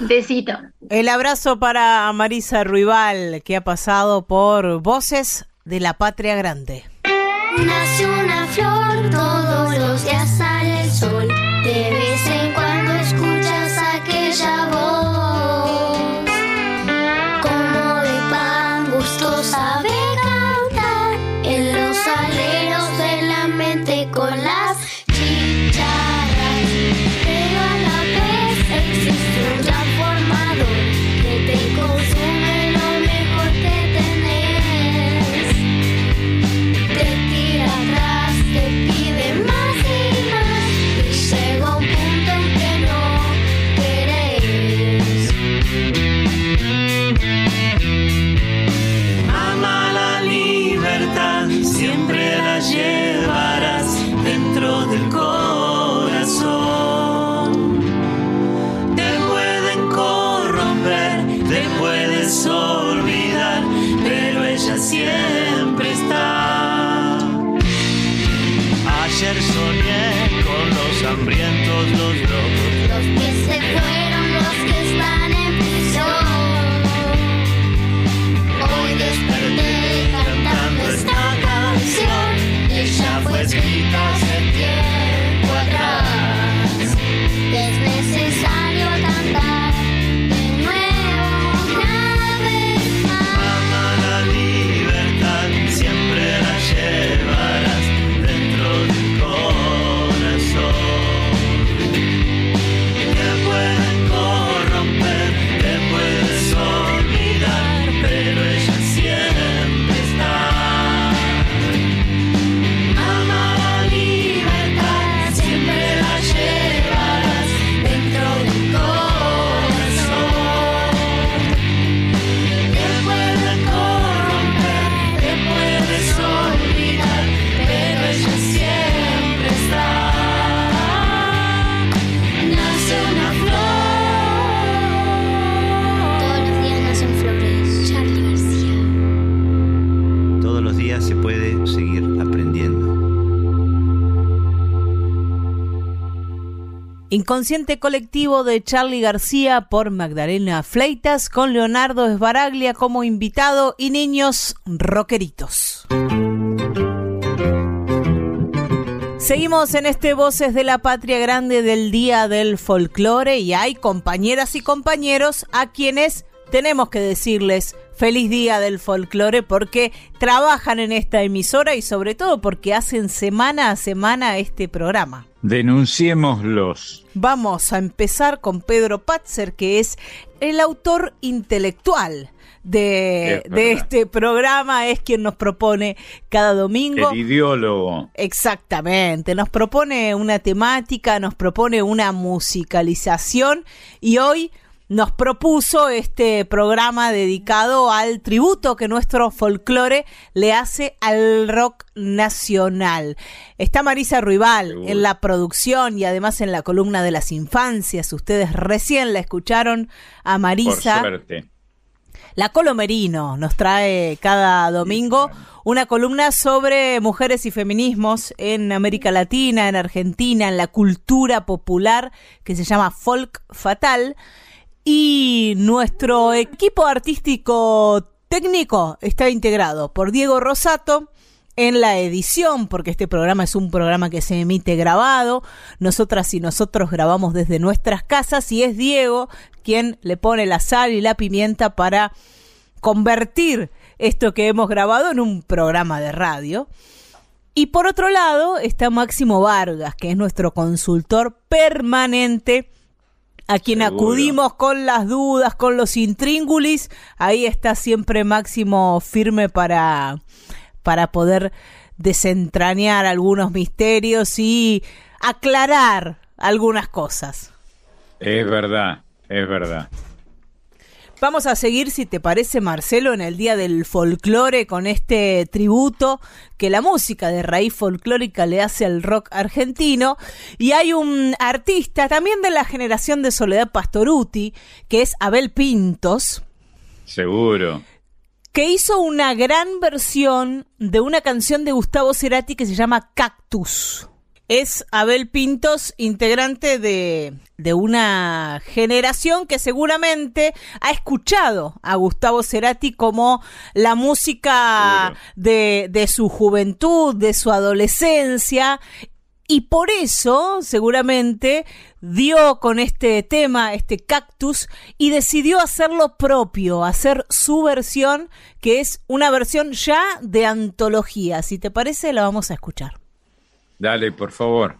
Besito. El abrazo para Marisa Ruibal, que ha pasado por Voces de la Patria Grande. Hambrientos, los locos. Los que se fueron, los que están en prisión. Hoy desperté cantando esta canción. Ella fue escrita hace tiempo Inconsciente colectivo de Charlie García por Magdalena Fleitas con Leonardo Esbaraglia como invitado y niños rockeritos. Seguimos en este Voces de la Patria Grande del Día del Folclore y hay compañeras y compañeros a quienes tenemos que decirles feliz día del folclore porque trabajan en esta emisora y sobre todo porque hacen semana a semana este programa. Denunciémoslos. Vamos a empezar con Pedro Patzer, que es el autor intelectual de, de, este programa, es quien nos propone cada domingo. El ideólogo. Exactamente, nos propone una temática, nos propone una musicalización y hoy nos propuso este programa dedicado al tributo que nuestro folclore le hace al rock nacional. Está Marisa Ruibal en la producción y además en la columna de las infancias. Ustedes recién la escucharon a Marisa. Por suerte. La Colomerino nos trae cada domingo una columna sobre mujeres y feminismos en América Latina, en Argentina, en la cultura popular que se llama Folk Fatal. Y nuestro equipo artístico técnico está integrado por Diego Rosato en la edición, porque este programa es un programa que se emite grabado. Nosotras y nosotros grabamos desde nuestras casas y es Diego quien le pone la sal y la pimienta para convertir esto que hemos grabado en un programa de radio. Y por otro lado está Máximo Vargas, que es nuestro consultor permanente a quien Seguro. acudimos con las dudas, con los intríngulis, ahí está siempre Máximo firme para, para poder desentrañar algunos misterios y aclarar algunas cosas. Es verdad, es verdad. Vamos a seguir, si te parece, Marcelo, en el Día del Folclore con este tributo que la música de raíz folclórica le hace al rock argentino. Y hay un artista también de la generación de Soledad Pastoruti, que es Abel Pintos, Seguro. que hizo una gran versión de una canción de Gustavo Cerati que se llama Cactus. Es Abel Pintos, integrante de, de una generación que seguramente ha escuchado a Gustavo Cerati como la música de, de su juventud, de su adolescencia. Y por eso, seguramente, dio con este tema, este cactus, y decidió hacerlo propio, hacer su versión, que es una versión ya de antología. Si te parece, la vamos a escuchar. Dale, por favor.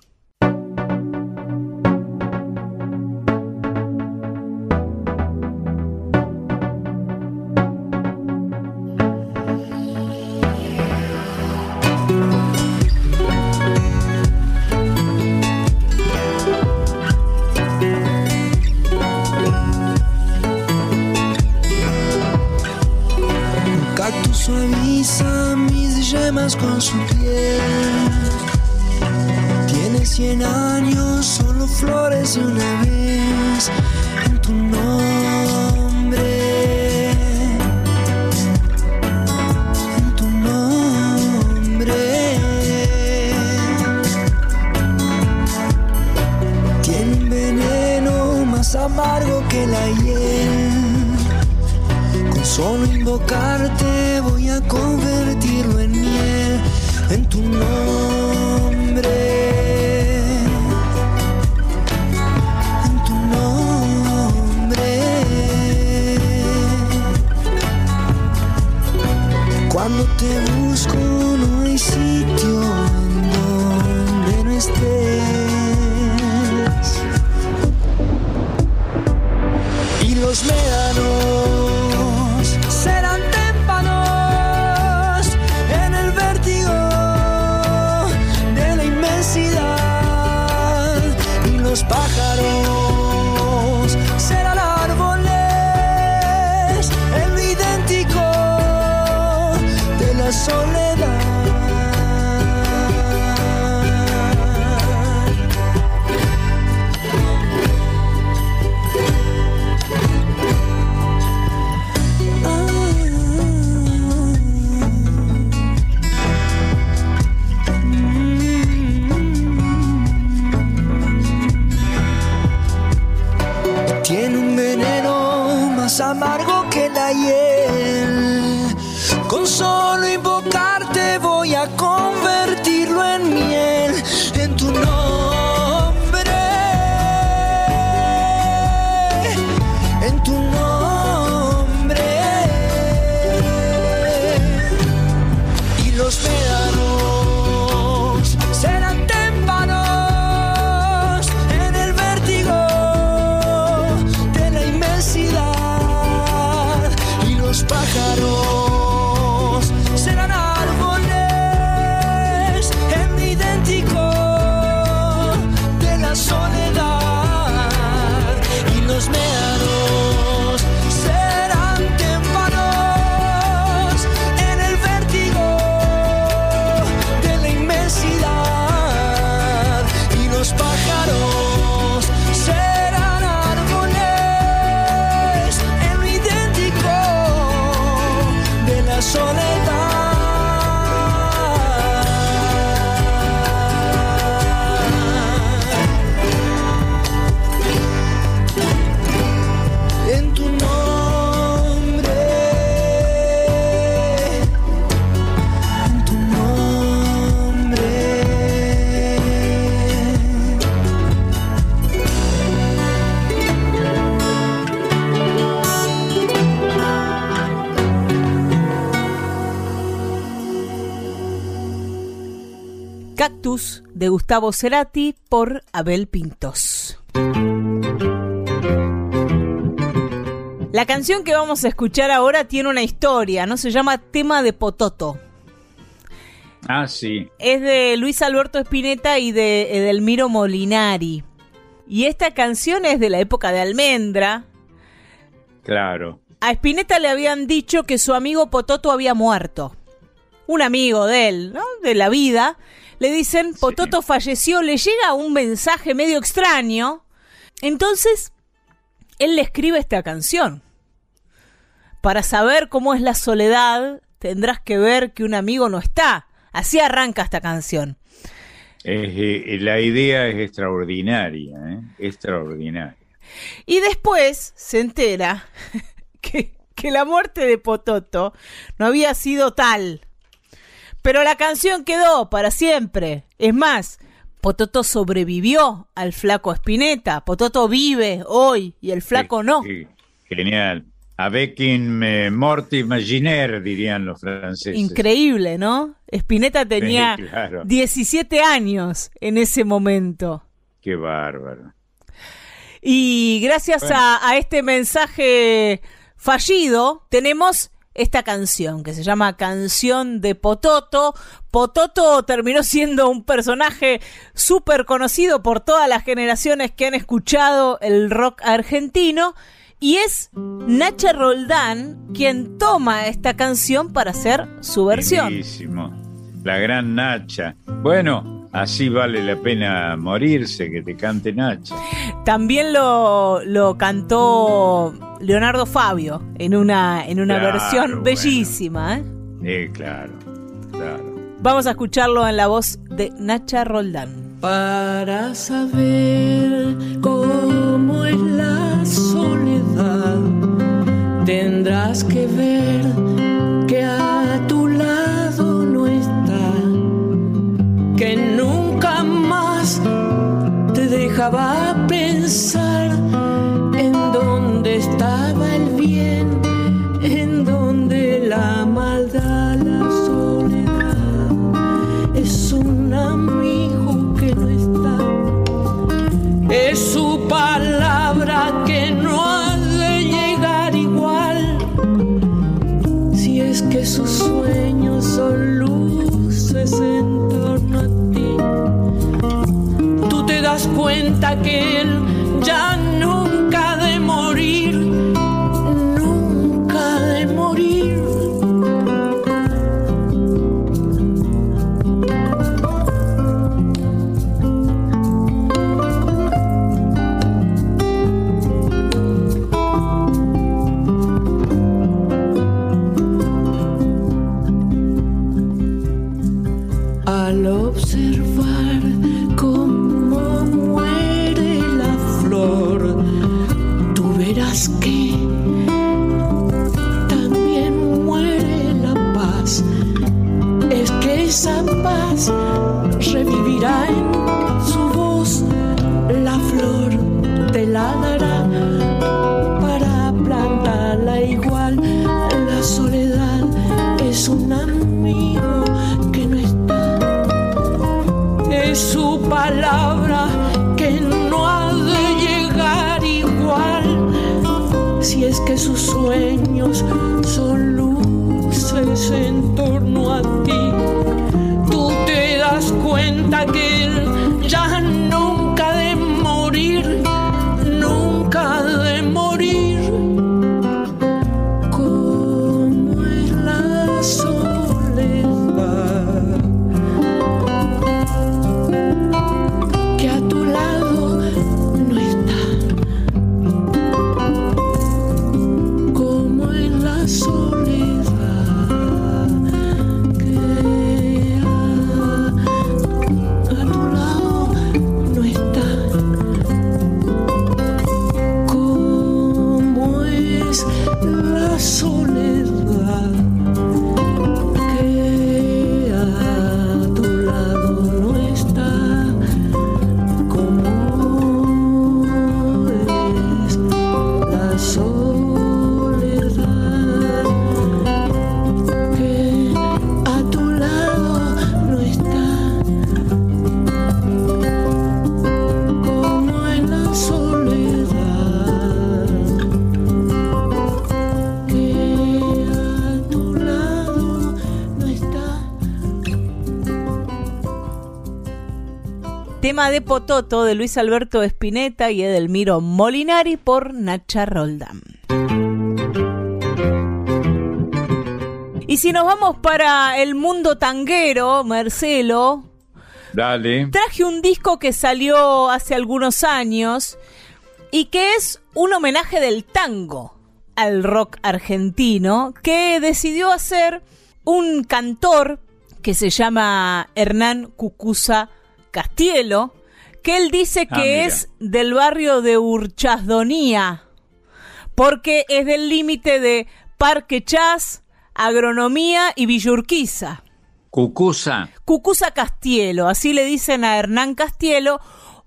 Cactus de Gustavo Cerati por Abel Pintos. La canción que vamos a escuchar ahora tiene una historia, ¿no? Se llama Tema de Pototo. Ah, sí. Es de Luis Alberto Spinetta y de Edelmiro Molinari. Y esta canción es de la época de Almendra. Claro. A Spinetta le habían dicho que su amigo Pototo había muerto. Un amigo de él, ¿no? De la vida. Le dicen, Pototo falleció, le llega un mensaje medio extraño. Entonces, él le escribe esta canción. Para saber cómo es la soledad, tendrás que ver que un amigo no está. Así arranca esta canción. Eh, la idea es extraordinaria, ¿eh? extraordinaria. Y después se entera que, que la muerte de Pototo no había sido tal. Pero la canción quedó para siempre. Es más, Pototo sobrevivió al flaco Spinetta. Pototo vive hoy y el flaco no. Sí, genial. Avec une mort imaginaire, dirían los franceses. Increíble, ¿no? Spinetta tenía Sí, claro. 17 años en ese momento. Qué bárbaro. Y gracias Bueno. a, a este mensaje fallido, tenemos esta canción que se llama Canción de Pototo. Pototo terminó siendo un personaje súper conocido por todas las generaciones que han escuchado el rock argentino. Y es Nacha Roldán quien toma esta canción para hacer su versión. La gran Nacha. Bueno, así vale la pena morirse que te cante Nacha. También lo, lo cantó Leonardo Fabio en una, en una Claro, versión bueno. bellísima. ¿eh? Eh, claro, claro. Vamos a escucharlo en la voz de Nacha Roldán. Para saber cómo es la soledad, tendrás que ver que a tu lado que nunca más te dejaba pensar en dónde estaba el bien, en dónde la maldad, la soledad. Es un amigo das cuenta que él ya nunca paz revivirá en su Tema de Pototo de Luis Alberto Espineta y Edelmiro Molinari por Nacha Roldán. Y si nos vamos para el mundo tanguero, Marcelo, Dale. traje un disco que salió hace algunos años y que es un homenaje del tango al rock argentino que decidió hacer un cantor que se llama Hernán Cucuza Castielo, que él dice Ah, que mira. es del barrio de Urchasdonía, porque es del límite de Parque Chas, Agronomía y Villurquiza. Cucusa. Cucuza Castielo, así le dicen a Hernán Castielo,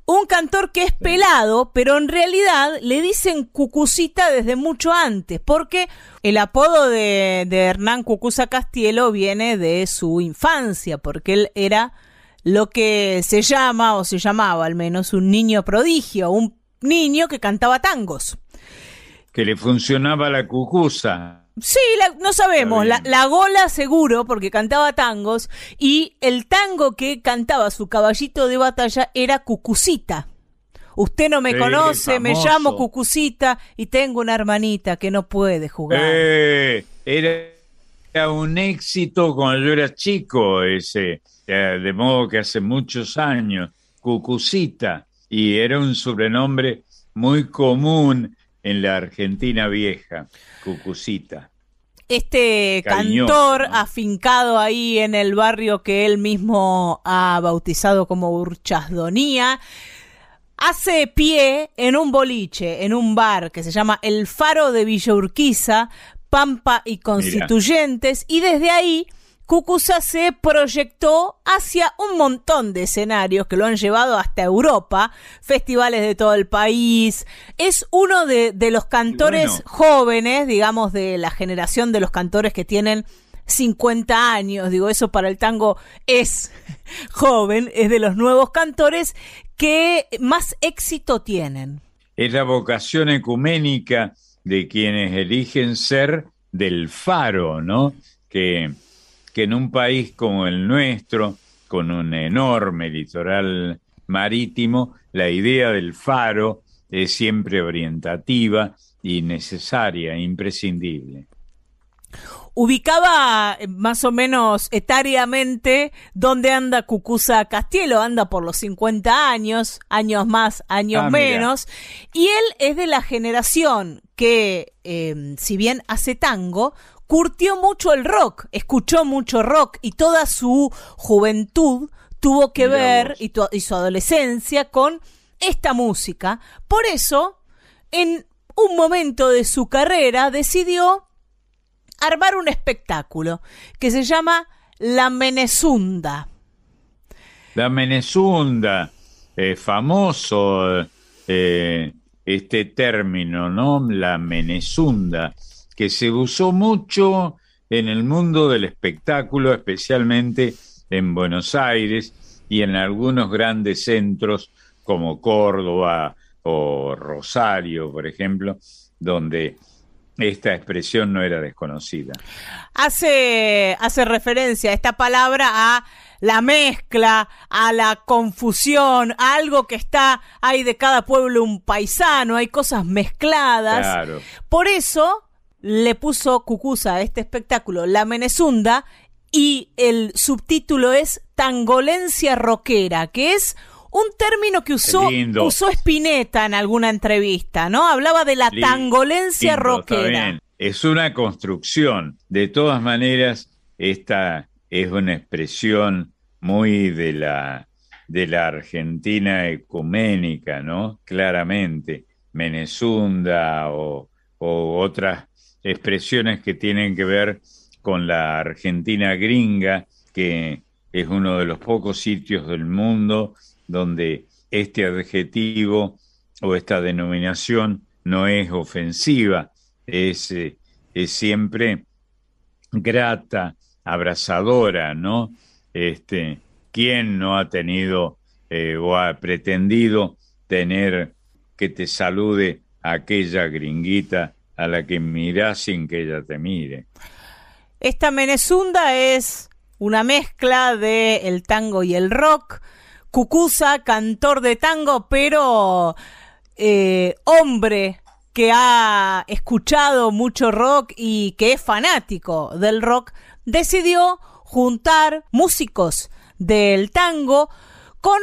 un cantor que es pelado, pero en realidad le dicen Cucucita desde mucho antes, porque el apodo de, de Hernán Cucuza Castielo viene de su infancia, porque él era lo que se llama, o se llamaba al menos, un niño prodigio, un niño que cantaba tangos. Que le funcionaba la cucusa. Sí, la- no sabemos. La, la gola seguro, porque cantaba tangos. Y el tango que cantaba su caballito de batalla era Cucucita. Usted no me conoce, me llamo Cucucita y tengo una hermanita que no puede jugar. Eh, era un éxito cuando yo era chico, ese, eh, de modo que hace muchos años, Cucucita, y era un sobrenombre muy común en la Argentina vieja, Cucucita. Este Cariñoso, cantor ¿no? afincado ahí en el barrio que él mismo ha bautizado como Urchasdonía, hace pie en un boliche, en un bar que se llama El Faro de Villa Urquiza, Pampa y Constituyentes, y desde ahí Cucuza se proyectó hacia un montón de escenarios que lo han llevado hasta Europa, festivales de todo el país. Es uno de, de los cantores bueno. jóvenes, digamos, de la generación de los cantores que tienen 50 años, digo, eso para el tango es joven, es de los nuevos cantores que más éxito tienen. Es la vocación ecuménica de quienes eligen ser del faro, ¿no? Que, que en un país como el nuestro, con un enorme litoral marítimo, la idea del faro es siempre orientativa y necesaria, imprescindible. ubicaba eh, más o menos etariamente dónde anda Cucuza Castielo, anda por los 50 años, años más, años Ah, mira. menos, y él es de la generación que, eh, si bien hace tango, curtió mucho el rock, escuchó mucho rock y toda su juventud tuvo que ver vos. y, tu- y su adolescencia con esta música. Por eso, en un momento de su carrera decidió armar un espectáculo que se llama la Menezunda. La Menezunda, eh, famoso eh, este término, ¿no? La Menezunda, que se usó mucho en el mundo del espectáculo, especialmente en Buenos Aires y en algunos grandes centros como Córdoba o Rosario, por ejemplo, donde esta expresión no era desconocida. Hace, hace referencia esta palabra a la mezcla, a la confusión, a algo que está, hay de cada pueblo un paisano, hay cosas mezcladas. Por eso le puso Cucusa a este espectáculo La Menezunda y el subtítulo es Tangolencia Roquera, que es un término que usó, usó Spinetta en alguna entrevista, ¿no? Hablaba de la tangolencia roquera. Es una construcción. De todas maneras, esta es una expresión muy de la, de la Argentina ecuménica, ¿no? Claramente. Menezunda o, o otras expresiones que tienen que ver con la Argentina gringa, que es uno de los pocos sitios del mundo donde este adjetivo o esta denominación no es ofensiva, es, eh, es siempre grata, abrazadora, ¿no? Este, ¿Quién no ha tenido eh, o ha pretendido tener que te salude aquella gringuita a la que mirás sin que ella te mire? Esta Menezunda es una mezcla de el tango y el rock, Cucusa, cantor de tango, pero eh, hombre que ha escuchado mucho rock y que es fanático del rock, decidió juntar músicos del tango con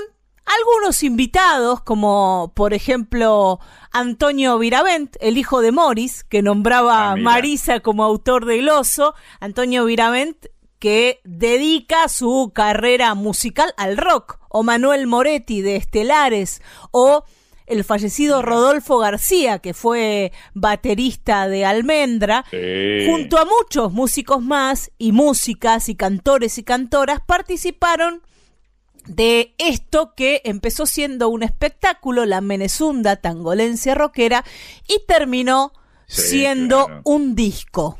algunos invitados, como por ejemplo Antonio Viravent, el hijo de Morris, que nombraba ah, Marisa como autor del oso. Antonio Viravent que dedica su carrera musical al rock, o Manuel Moretti de Estelares, o el fallecido Rodolfo García, que fue baterista de Almendra, junto a muchos músicos más y músicas y cantores y cantoras, participaron de esto que empezó siendo un espectáculo, la Menezunda Tangolencia Rockera, y terminó siendo un disco.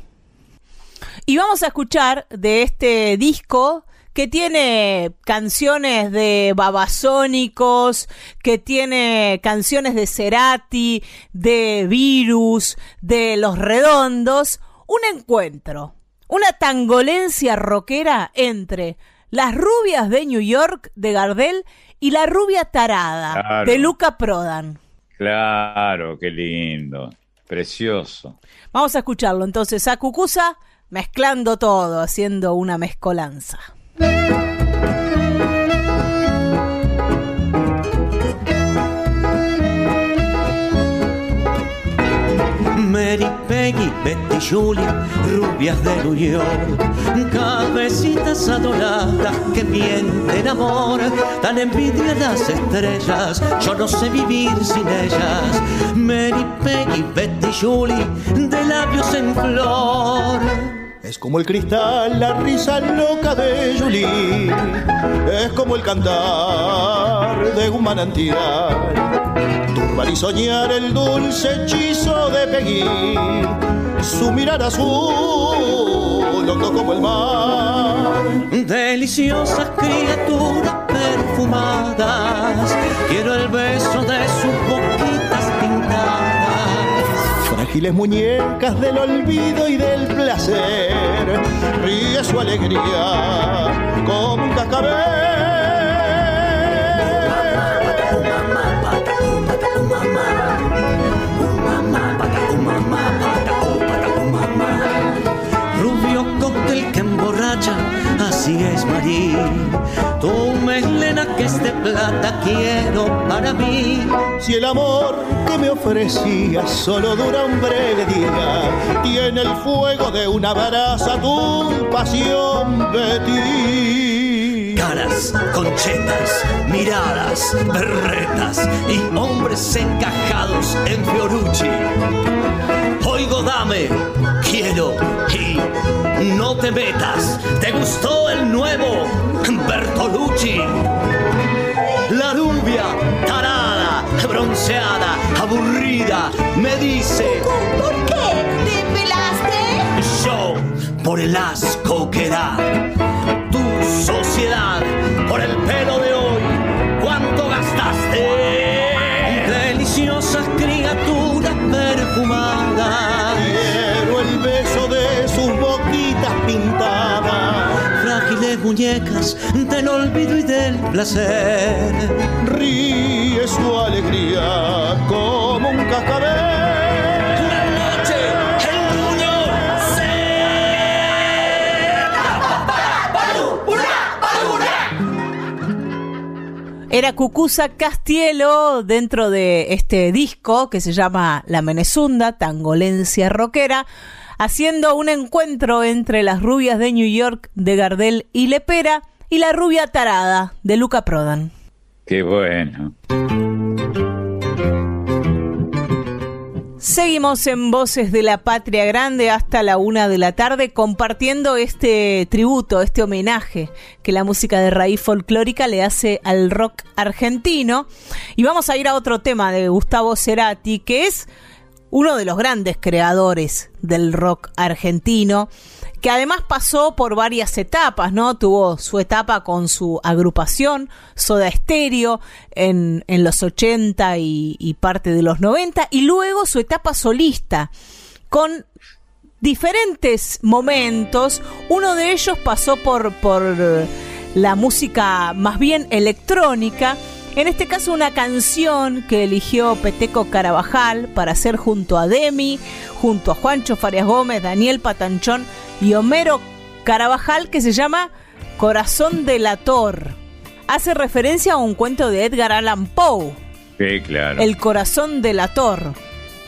Y vamos a escuchar de este disco que tiene canciones de babasónicos, que tiene canciones de Cerati, de Virus, de Los Redondos, un encuentro, una tangolencia rockera entre las rubias de New York de Gardel y la rubia tarada de Luca Prodan. Claro, qué lindo, precioso. Vamos a escucharlo entonces a Cucusa mezclando todo, haciendo una mezcolanza. Mary, Peggy, Betty, Julie, rubias de York, cabecitas adoradas que mienten amor, dan envidia las estrellas, yo no sé vivir sin ellas. Mary, Peggy, Betty, Julie, de labios en flor. Es como el cristal, la risa loca de Julie, es como el cantar de un manantial. Turbar y soñar el dulce hechizo de Peggy, su mirada azul, loco como el mar. Deliciosas criaturas perfumadas, quiero el beso de sus pintadas. Frágiles muñecas del olvido y del placer, ríe su alegría como un cascabel así es María. Tu melena que es de plata quiero para mí. Si el amor que me ofrecías solo dura un breve día, tiene el fuego de una brasa tu pasión de ti. Caras, conchetas, miradas, berretas y hombres encajados en Fiorucci. Conmigo, dame. Quiero y no te metas. ¿Te gustó el nuevo Bertolucci? La rubia, tarada, bronceada, aburrida, me dice... ¿Por qué? ¿Te pelaste? Yo, por el asco que da. Tu sociedad, por el pelo de hoy. ¿Cuánto gastaste? Deliciosas criaturas perfumadas. Muñecas del olvido y del placer. Ríe su alegría como un cascabel. Una noche, el puño Era Cucuza Castielo dentro de este disco que se llama La Menezunda, Tangolencia Rockera, haciendo un encuentro entre las rubias de New York de Gardel y Lepera y la rubia tarada de Luca Prodan. Qué bueno. Seguimos en Voces de la Patria Grande hasta la una de la tarde compartiendo este tributo, este homenaje que la música de raíz folclórica le hace al rock argentino. Y vamos a ir a otro tema de Gustavo Cerati, que es uno de los grandes creadores del rock argentino, que además pasó por varias etapas, ¿no? Tuvo su etapa con su agrupación, Soda Stereo, en, en los 80 y, parte de los 90, y luego su etapa solista, con diferentes momentos. Uno de ellos pasó por, por la música más bien electrónica, en este caso una canción que eligió Peteco Carabajal para hacer junto a Demi, junto a Juancho Farias Gómez, Daniel Patanchón y Homero Carabajal que se llama Corazón delator. Hace referencia a un cuento de Edgar Allan Poe, Sí, claro. El corazón delator.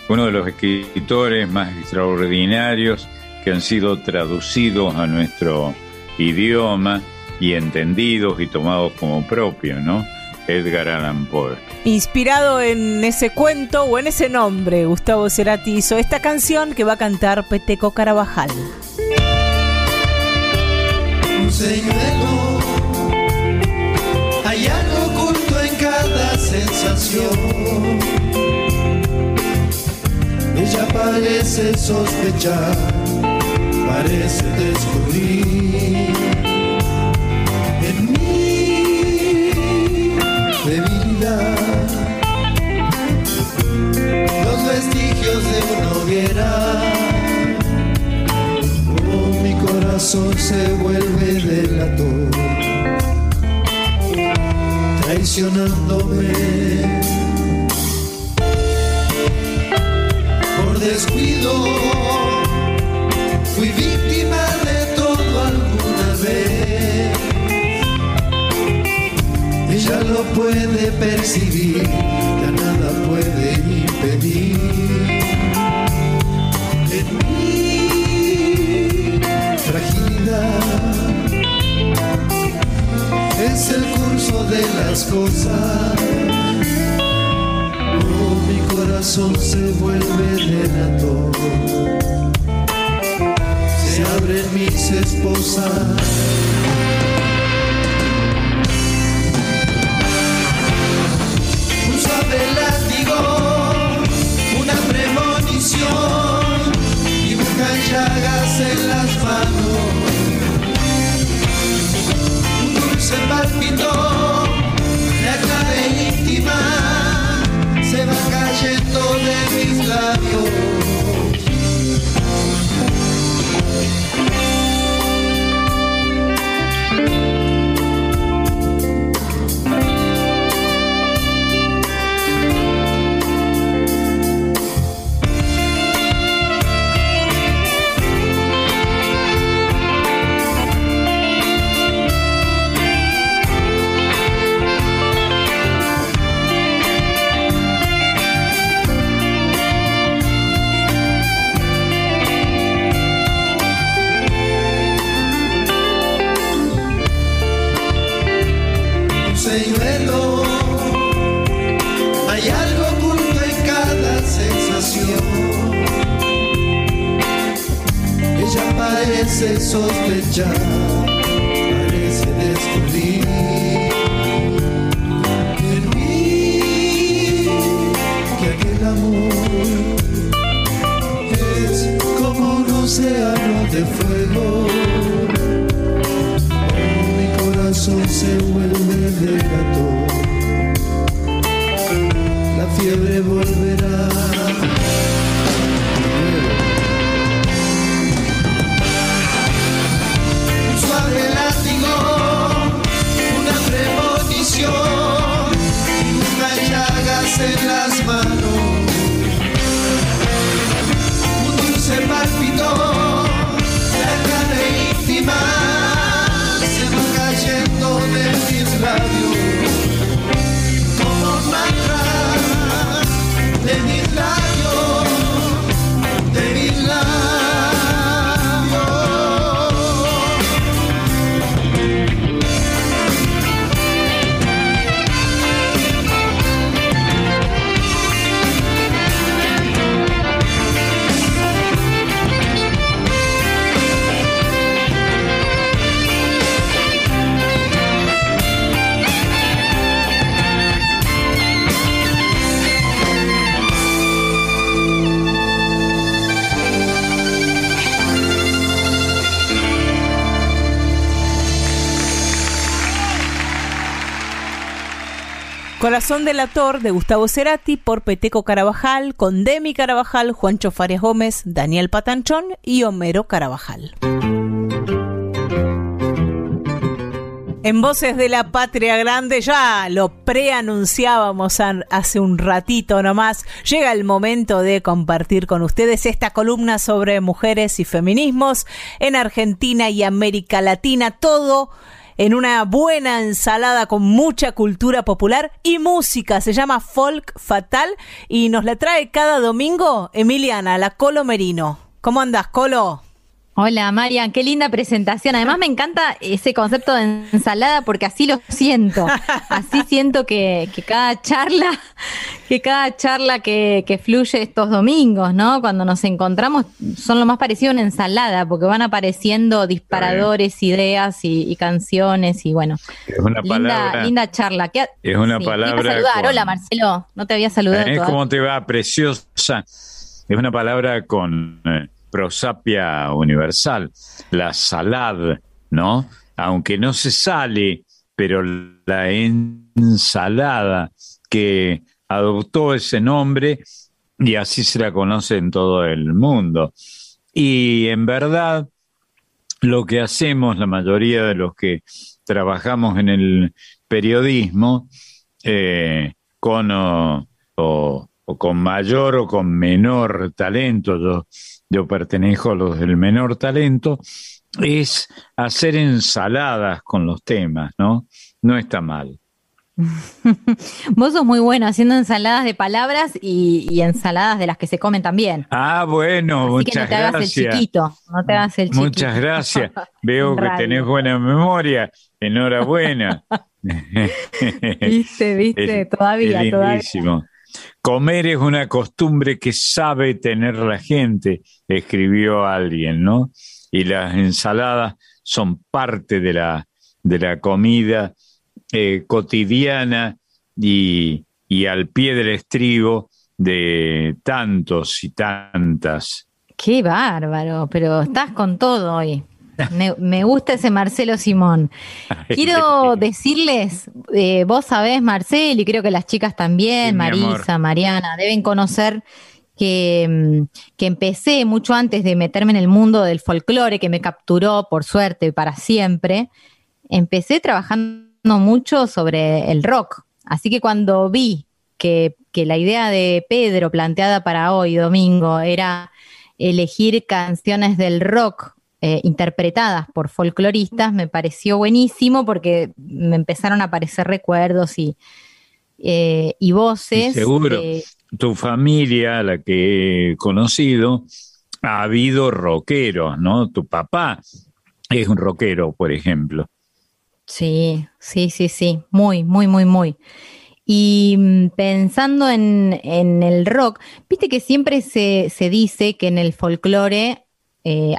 Uno de los escritores más extraordinarios que han sido traducidos a nuestro idioma y entendidos y tomados como propios, ¿no? Edgar Allan Poe. Inspirado en ese cuento o en ese nombre, Gustavo Cerati hizo esta canción que va a cantar Peteco Carabajal. un señuelo. Hay algo oculto en cada sensación. Ella parece sospechar, parece descubrir corazón se vuelve delator, traicionándome. Por descuido, fui víctima de todo alguna vez. Ella lo puede percibir, ya nada puede impedir. Es el curso de las cosas. Oh, mi corazón se vuelve relator. Se abren mis esposas. suave látigo, una premonición, dibujan llagas en las manos, un dulce palpito, la clave íntima, se va cayendo de mis labios. Sospechar, Corazón del Ator de Gustavo Cerati por Peteco Carabajal, con Demi Carabajal, Juancho Fares Gómez, Daniel Patanchón y Homero Carabajal. En Voces de la Patria Grande ya lo preanunciábamos an- hace un ratito nomás. Llega el momento de compartir con ustedes esta columna sobre mujeres y feminismos en Argentina y América Latina. Todo en una buena ensalada con mucha cultura popular y música. Se llama Folk Fatal y nos la trae cada domingo Emiliana, la Colo Merino. ¿Cómo andas, Colo? Hola Marian, qué linda presentación. Además me encanta ese concepto de ensalada porque así lo siento. Así siento que, que cada charla, que cada charla que, que fluye estos domingos, ¿no? Cuando nos encontramos son lo más parecido a una ensalada porque van apareciendo disparadores, ideas y, y canciones y bueno. Es una linda, palabra. linda charla. ¿Qué- Es una Sí, palabra saludar. con- Hola Marcelo, no te había saludado ¿Eh? ¿Cómo te va? Preciosa. Es una palabra con eh, prosapia universal, la salad, ¿no? Aunque no se sale, pero la ensalada que adoptó ese nombre y así se la conoce en todo el mundo. Y en verdad, lo que hacemos la mayoría de los que trabajamos en el periodismo, eh, con o, o- con mayor o con menor talento, yo, yo pertenezco a los del menor talento, es hacer ensaladas con los temas, ¿no? No está mal. Vos sos muy bueno haciendo ensaladas de palabras y, y ensaladas de las que se comen también. Ah, bueno, Así que no muchas te hagas el gracias. chiquito, no te hagas el chiquito. Muchas gracias. Veo que tenés buena memoria. Enhorabuena. Viste, viste, Es- todavía, es todavía. Comer es una costumbre que sabe tener la gente, escribió alguien, ¿no? Y las ensaladas son parte de la, de la comida eh, cotidiana y, y al pie del estribo de tantos y tantas. Qué bárbaro, pero estás con todo hoy. Me, me gusta ese Marcelo Simón. Quiero decirles, eh, vos sabés, Marcelo, y creo que las chicas también, Sí. Marisa, Mariana, deben conocer que, mm, que empecé mucho antes de meterme en el mundo del folclore, que me capturó, por suerte, para siempre. Empecé trabajando mucho sobre el rock. Así que cuando vi que, que la idea de Pedro planteada para hoy, domingo, era elegir canciones del rock eh, interpretadas por folcloristas, me pareció buenísimo porque me empezaron a aparecer recuerdos y, eh, y voces. Y seguro. de- tu familia, la que he conocido, ha habido rockeros, ¿no? Tu papá es un rockero, por ejemplo. Sí, sí, sí, sí, muy, muy, muy, muy. Y mm, pensando en, en el rock, viste que siempre se, se dice que en el folclore eh,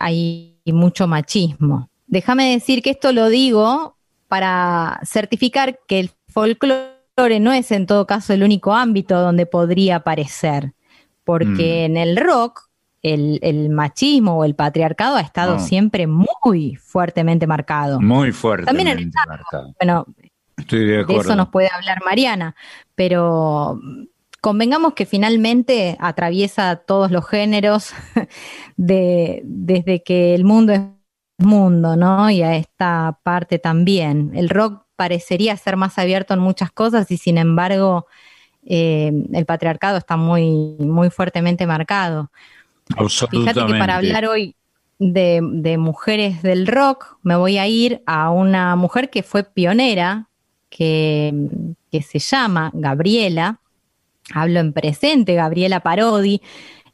hay mucho machismo. Déjame decir que esto lo digo para certificar que el folclore no es en todo caso el único ámbito donde podría aparecer, porque Mm. en el rock el, el machismo o el patriarcado ha estado No. siempre muy fuertemente marcado. Muy fuerte. También en el Bueno, Estoy de eso nos puede hablar Mariana, pero convengamos que finalmente atraviesa todos los géneros de, desde que el mundo es mundo, ¿no? Y a esta parte también. El rock parecería ser más abierto en muchas cosas y sin embargo eh, el patriarcado está muy, muy fuertemente marcado. Absolutamente. Fíjate que para hablar hoy de, de mujeres del rock, me voy a ir a una mujer que fue pionera, que, que se llama Gabriela. Hablo en presente, Gabriela Parodi.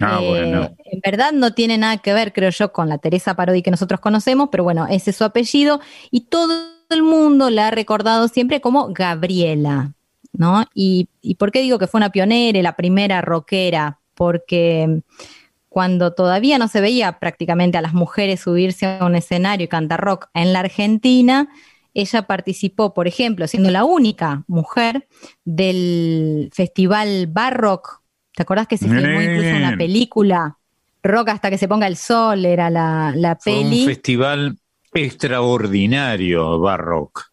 Ah, Eh, bueno. En verdad no tiene nada que ver, creo yo, con la Teresa Parodi que nosotros conocemos, pero bueno, ese es su apellido y todo el mundo la ha recordado siempre como Gabriela, ¿no? Y, y por qué digo que fue una pionera, la primera rockera? Porque cuando todavía no se veía prácticamente a las mujeres subirse a un escenario y cantar rock en la Argentina, ella participó, por ejemplo, siendo la única mujer del festival Barrock. ¿Te acordás que se filmó incluso una película? Rock hasta que se ponga el sol era la, la Fue peli. un festival extraordinario, Barrock.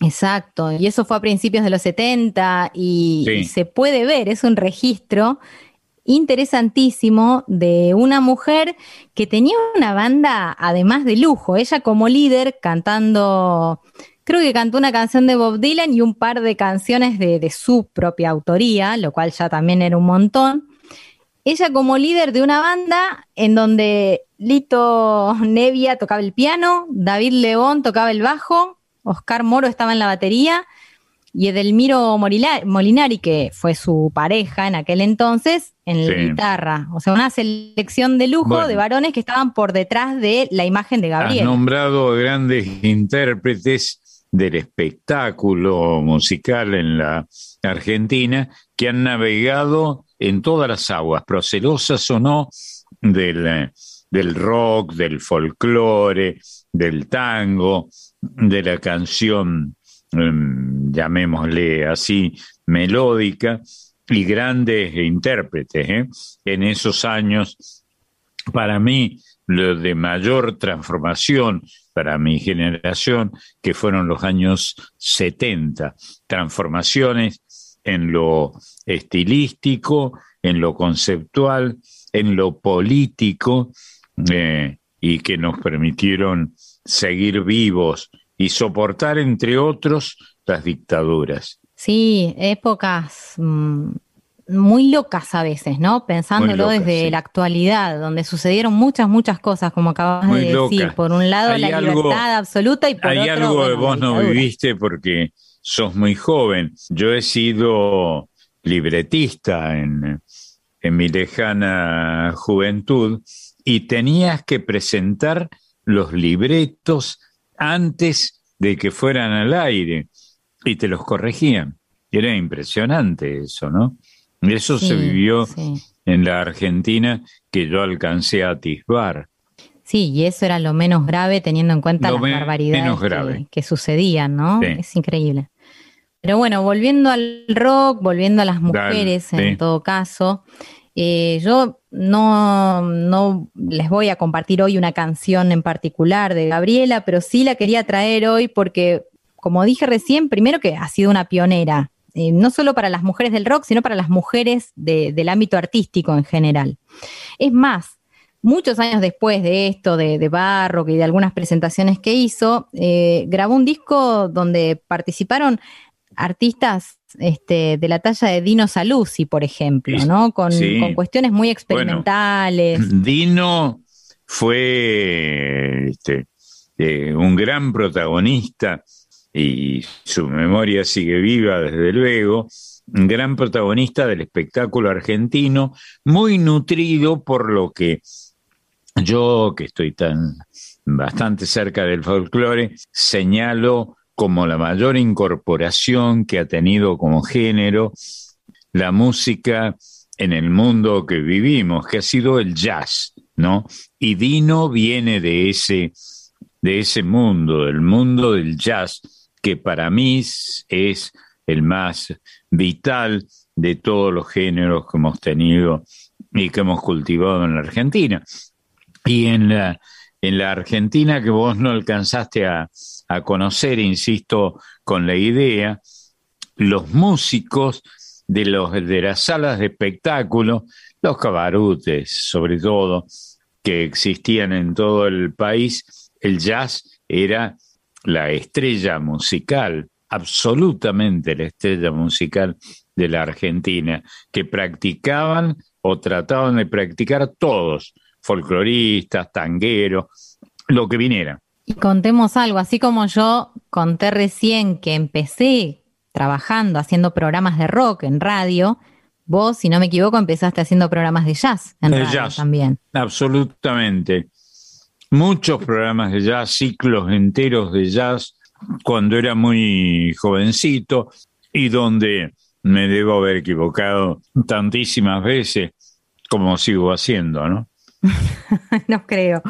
Exacto, y eso fue a principios de los 70 y, Sí. y se puede ver, es un registro interesantísimo de una mujer que tenía una banda además de lujo, ella como líder cantando, creo que cantó una canción de Bob Dylan y un par de canciones de, de su propia autoría, lo cual ya también era un montón. Ella como líder de una banda en donde Lito Nevia tocaba el piano, David León tocaba el bajo, Oscar Moro estaba en la batería y Edelmiro Morila- Molinari, que fue su pareja en aquel entonces, en la guitarra. O sea, una selección de lujo Bueno. de varones que estaban por detrás de la imagen de Has Gabriel. nombrado grandes intérpretes del espectáculo musical en la Argentina que han navegado en todas las aguas, procelosas o no, del, eh, del rock, del folclore, del tango, de la canción, llamémosle así, melódica, y grandes intérpretes. ¿eh? En esos años, para mí, lo de mayor transformación para mi generación, que fueron los años 70, transformaciones en lo estilístico, en lo conceptual, en lo político, eh, y que nos permitieron seguir vivos y soportar, entre otros, las dictaduras. Sí, épocas mm, muy locas a veces, ¿no? Pensándolo locas, desde sí. la actualidad, donde sucedieron muchas, muchas cosas, como acabas Muy de decir. locas. Por un lado, Hay la algo- libertad absoluta y por Hay otro, algo que bueno, vos no viviste porque sos muy joven. Yo he sido libretista en, en mi lejana juventud y tenías que presentar los libretos antes de que fueran al aire y te los corregían. Era impresionante eso, ¿no? Eso Sí, se vivió sí. en la Argentina que yo alcancé a atisbar. Sí, y eso era lo menos grave teniendo en cuenta Lo las barbaridades que- sucedían, ¿no? Sí. Es increíble. Pero bueno, volviendo al rock, volviendo a las mujeres Dale, en todo caso, eh, yo no, no les voy a compartir hoy una canción en particular de Gabriela, pero sí la quería traer hoy porque, como dije recién, primero que ha sido una pionera, eh, no solo para las mujeres del rock, sino para las mujeres de- del ámbito artístico en general. Es más, muchos años después de esto, de, de Barrock y de algunas presentaciones que hizo, eh, grabó un disco donde participaron artistas este, de la talla de Dino Saluzzi, por ejemplo, ¿no? Con, Sí. con cuestiones muy experimentales. Dino fue este, eh, un gran protagonista y su memoria sigue viva desde luego, un gran protagonista del espectáculo argentino, muy nutrido por lo que yo, que estoy tan bastante cerca del folclore, señalo como la mayor incorporación que ha tenido como género la música en el mundo que vivimos, que ha sido el jazz. ¿no? Y Dino viene de ese, de ese mundo, del mundo del jazz, que para mí es el más vital de todos los géneros que hemos tenido y que hemos cultivado en la Argentina. Y en la, en la Argentina que vos no alcanzaste a, a conocer, insisto, con la idea, los músicos de, los, de las salas de espectáculo, los cabarutes sobre todo, que existían en todo el país, el jazz era la estrella musical, absolutamente la estrella musical de la Argentina, que practicaban o trataban de practicar todos, folcloristas, tangueros, lo que viniera. Y contemos algo, así como yo conté recién que empecé trabajando, haciendo programas de rock en radio, vos, si no me equivoco, empezaste haciendo programas de jazz en radio jazz, también. Absolutamente. Muchos programas de jazz, ciclos enteros de jazz, cuando era muy jovencito y donde me debo haber equivocado tantísimas veces como sigo haciendo, ¿no? no creo,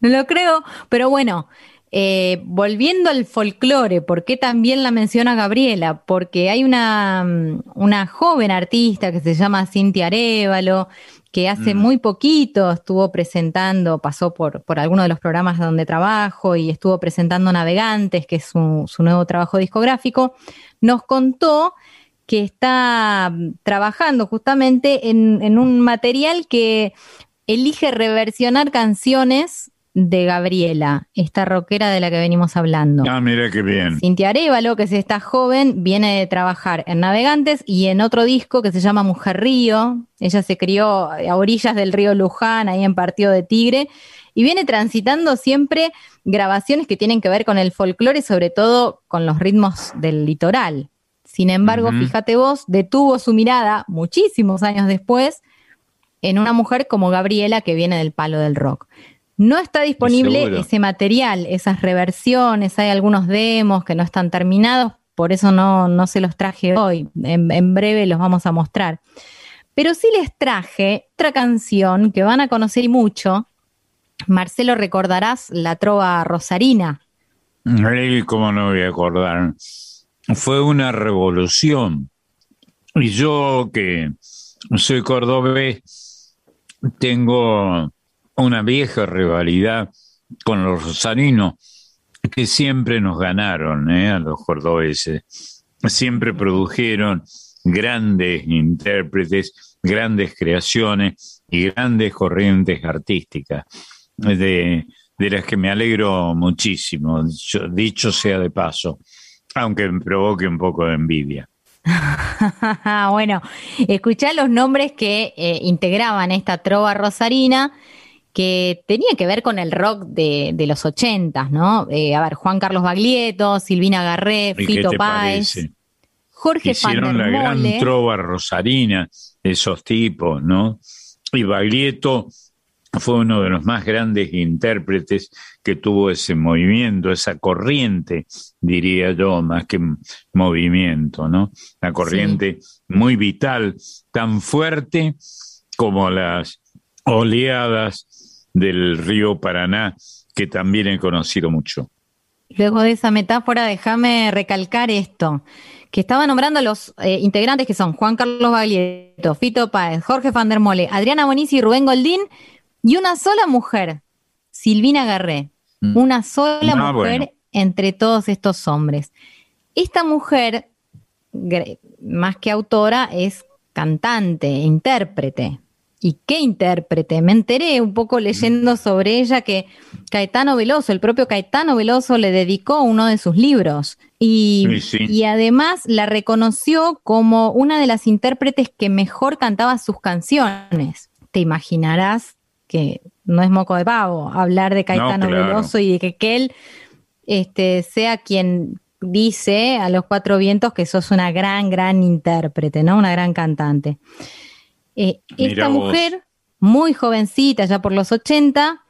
no lo creo, pero bueno, eh, volviendo al folclore, ¿por qué también la menciona Gabriela? Porque hay una, mm, una joven artista que se llama Cintia Arevalo, que hace Mm. muy poquito estuvo presentando, pasó por, por alguno de los programas donde trabajo y estuvo presentando Navegantes, que es su, su nuevo trabajo discográfico, nos contó que está mm, trabajando justamente en, en un material que elige reversionar canciones de Gabriela, esta rockera de la que venimos hablando. Ah, mira qué bien. Cintia Arevalo, que es esta joven, viene de trabajar en Navegantes y en otro disco que se llama Mujer Río. Ella se crió a orillas del río Luján, ahí en Partido de Tigre, y viene transitando siempre grabaciones que tienen que ver con el folclore, sobre todo con los ritmos del litoral. Sin embargo, fíjate vos, detuvo su mirada muchísimos años después en una mujer como Gabriela que viene del palo del rock. No está disponible ese material, esas reversiones, hay algunos demos que no están terminados, por eso no, no se los traje hoy, en, en breve los vamos a mostrar. Pero sí les traje otra canción que van a conocer mucho. Marcelo, recordarás la trova rosarina. Cómo no voy a acordar. Fue una revolución. Y yo que soy cordobés, tengo una vieja rivalidad con los rosarinos que siempre nos ganaron ¿eh? a los cordobeses. Siempre produjeron grandes intérpretes, grandes creaciones y grandes corrientes artísticas, de, de las que me alegro muchísimo, dicho, dicho sea de paso, aunque me provoque un poco de envidia. bueno, escuchá los nombres que eh, integraban esta trova rosarina que tenía que ver con el rock de, de los ochentas, ¿no? Eh, a ver, Juan Carlos Baglietto, Silvina Garré, ¿Y qué Fito Páez, parece? Jorge Hicieron la gran trova rosarina, esos tipos, ¿no? Y Baglietto fue uno de los más grandes intérpretes que tuvo ese movimiento, esa corriente, diría yo, más que movimiento, ¿no? La corriente muy vital, tan fuerte como las oleadas del río Paraná, que también he conocido mucho. Luego de esa metáfora, déjame recalcar esto, que estaba nombrando a los eh, integrantes que son Juan Carlos Baglietto, Fito Páez, Jorge Fandermole, Adriana Bonici y Rubén Goldín, y una sola mujer, Silvina Garré. Mm. Una sola Ah, mujer bueno. entre todos estos hombres. Esta mujer, más que autora, es cantante, intérprete. ¿Y qué intérprete? Me enteré un poco leyendo sobre ella que Caetano Veloso, el propio Caetano Veloso, le dedicó uno de sus libros. Y, Sí, sí. y además la reconoció como una de las intérpretes que mejor cantaba sus canciones. Te imaginarás que no es moco de pavo hablar de Caetano claro. Veloso y de que, que él este, sea quien dice a los cuatro vientos que sos una gran, gran intérprete, ¿no? Una gran cantante. Eh, esta vos. mujer, muy jovencita, ya por los 80,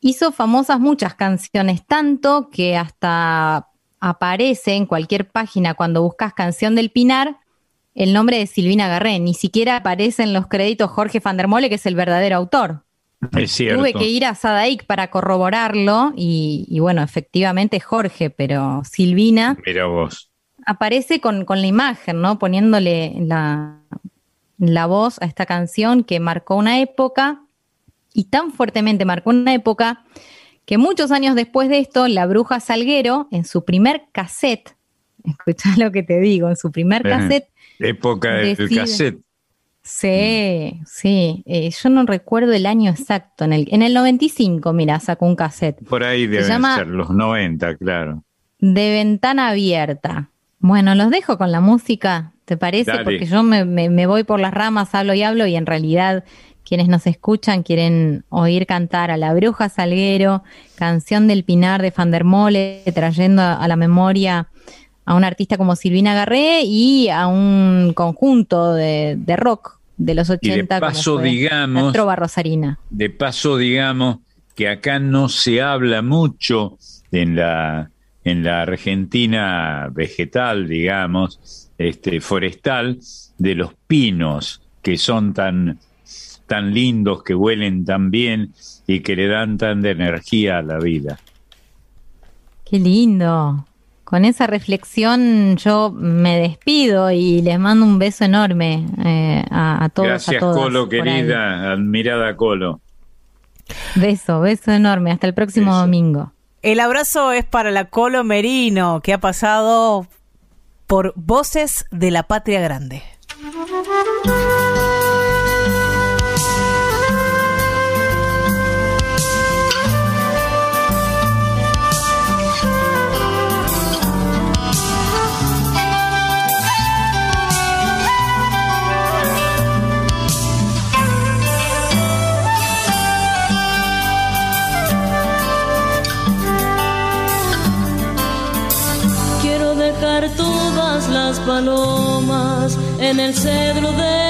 hizo famosas muchas canciones, tanto que hasta aparece en cualquier página cuando buscas canción del Pinar el nombre de Silvina Garré, ni siquiera aparece en los créditos Jorge Fandermole, que es el verdadero autor. Es cierto. Tuve que ir a Sadaik para corroborarlo y, y bueno, efectivamente es Jorge, pero Silvina Mira vos. aparece con, con la imagen, ¿no? Poniéndole la, la voz a esta canción que marcó una época y tan fuertemente marcó una época que muchos años después de esto, la bruja Salguero, en su primer cassette, escuchá lo que te digo, en su primer cassette, Época del Decide. cassette. Sí, sí, eh, yo no recuerdo el año exacto, en el, en el 95, mira, sacó un cassette. Por ahí deben llama- ser los 90, claro. de ventana abierta. Bueno, los dejo con la música, ¿te parece? Dale. Porque yo me, me- me voy por las ramas, hablo y hablo y en realidad quienes nos escuchan quieren oír cantar a La Bruja Salguero, canción del Pinar de Fandermole, trayendo a, la memoria a un artista como Silvina Garré y a un conjunto de, de rock de los 80 como paso, fue digamos- la Trova Rosarina. De paso, digamos que acá no se habla mucho en la, en la Argentina vegetal, digamos, este, forestal, de los pinos, que son tan, tan lindos, que huelen tan bien y que le dan tanta energía a la vida. Qué lindo. Con esa reflexión yo me despido y les mando un beso enorme eh, a, a todos. a Gracias, todas Colo, querida, admirada Colo. Beso, beso enorme. Hasta el próximo domingo. El abrazo es para la Colo Merino, que ha pasado por Voces de la Patria Grande. Todas las palomas en el cedro de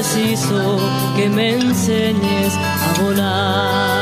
preciso que me enseñes a volar.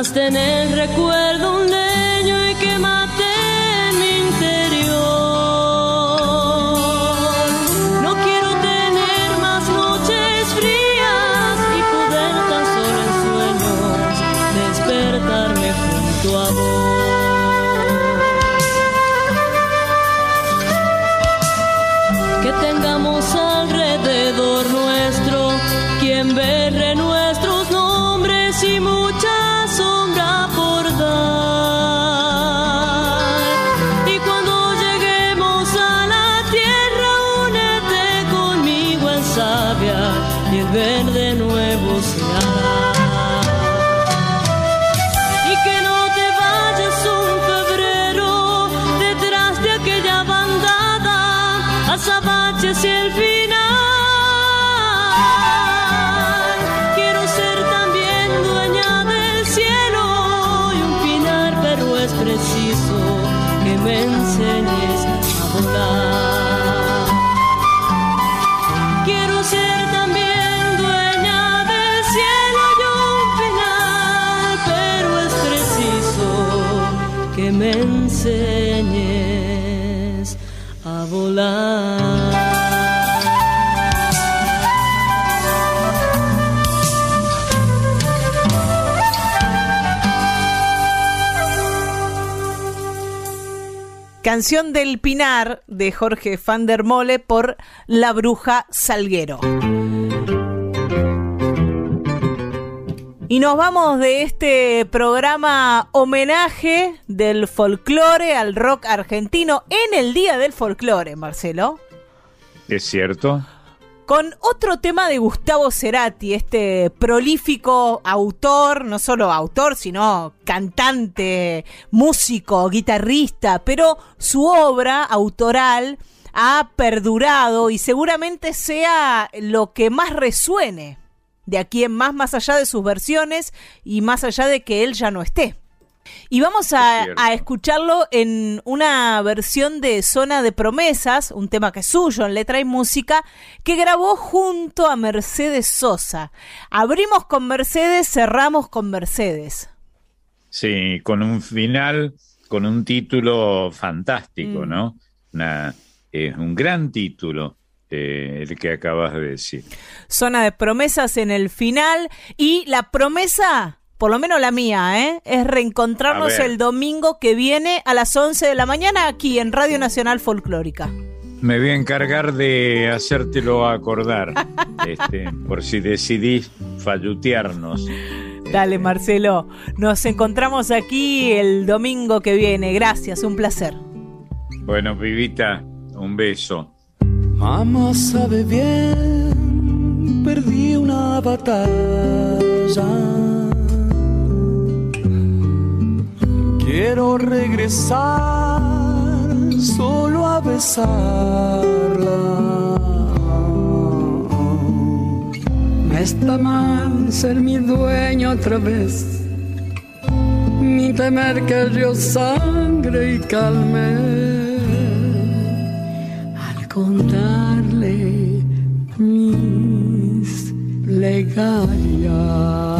Hasta en el recuerdo Canción del Pinar de Jorge van der Mole por La Bruja Salguero. Y nos vamos de este programa homenaje del folclore al rock argentino en el Día del Folclore, Marcelo. ¿Es cierto? Con otro tema de Gustavo Cerati, este prolífico autor, no solo autor, sino cantante, músico, guitarrista, pero su obra autoral ha perdurado y seguramente sea lo que más resuene de aquí en más, más allá de sus versiones y más allá de que él ya no esté. Y vamos a, a, escucharlo en una versión de Zona de Promesas, un tema que es suyo en letra y música, que grabó junto a Mercedes Sosa. Abrimos con Mercedes, cerramos con Mercedes. Sí, con un final, con un título fantástico, mm. ¿no? Una, eh, un gran título. Eh, el que acabas de decir. Zona de promesas en el final y la promesa por lo menos la mía, ¿eh? es reencontrarnos el domingo que viene a las 11 de la mañana aquí en Radio Nacional Folclórica. Me voy a encargar de hacértelo acordar, este, por si decidís fallutearnos. Dale, Marcelo. Nos encontramos aquí el domingo que viene. Gracias, un placer. Bueno, Vivita, un beso. Mamá sabe bien, perdí una batalla Quiero regresar solo a besarla. Me está mal ser mi dueño otra vez, ni temer que yo sangre y calme. Al contarle mis plegarias.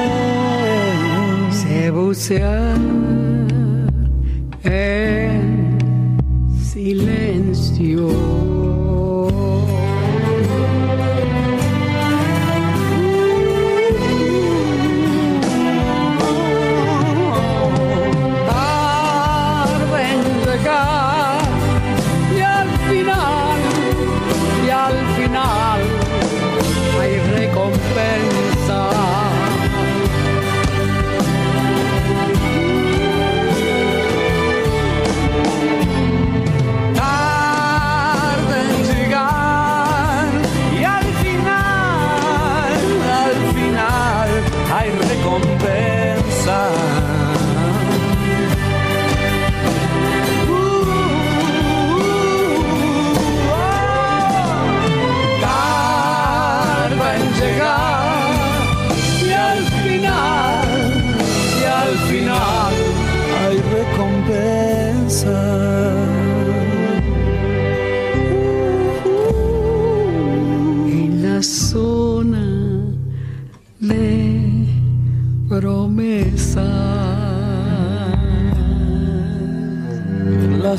calme bucear la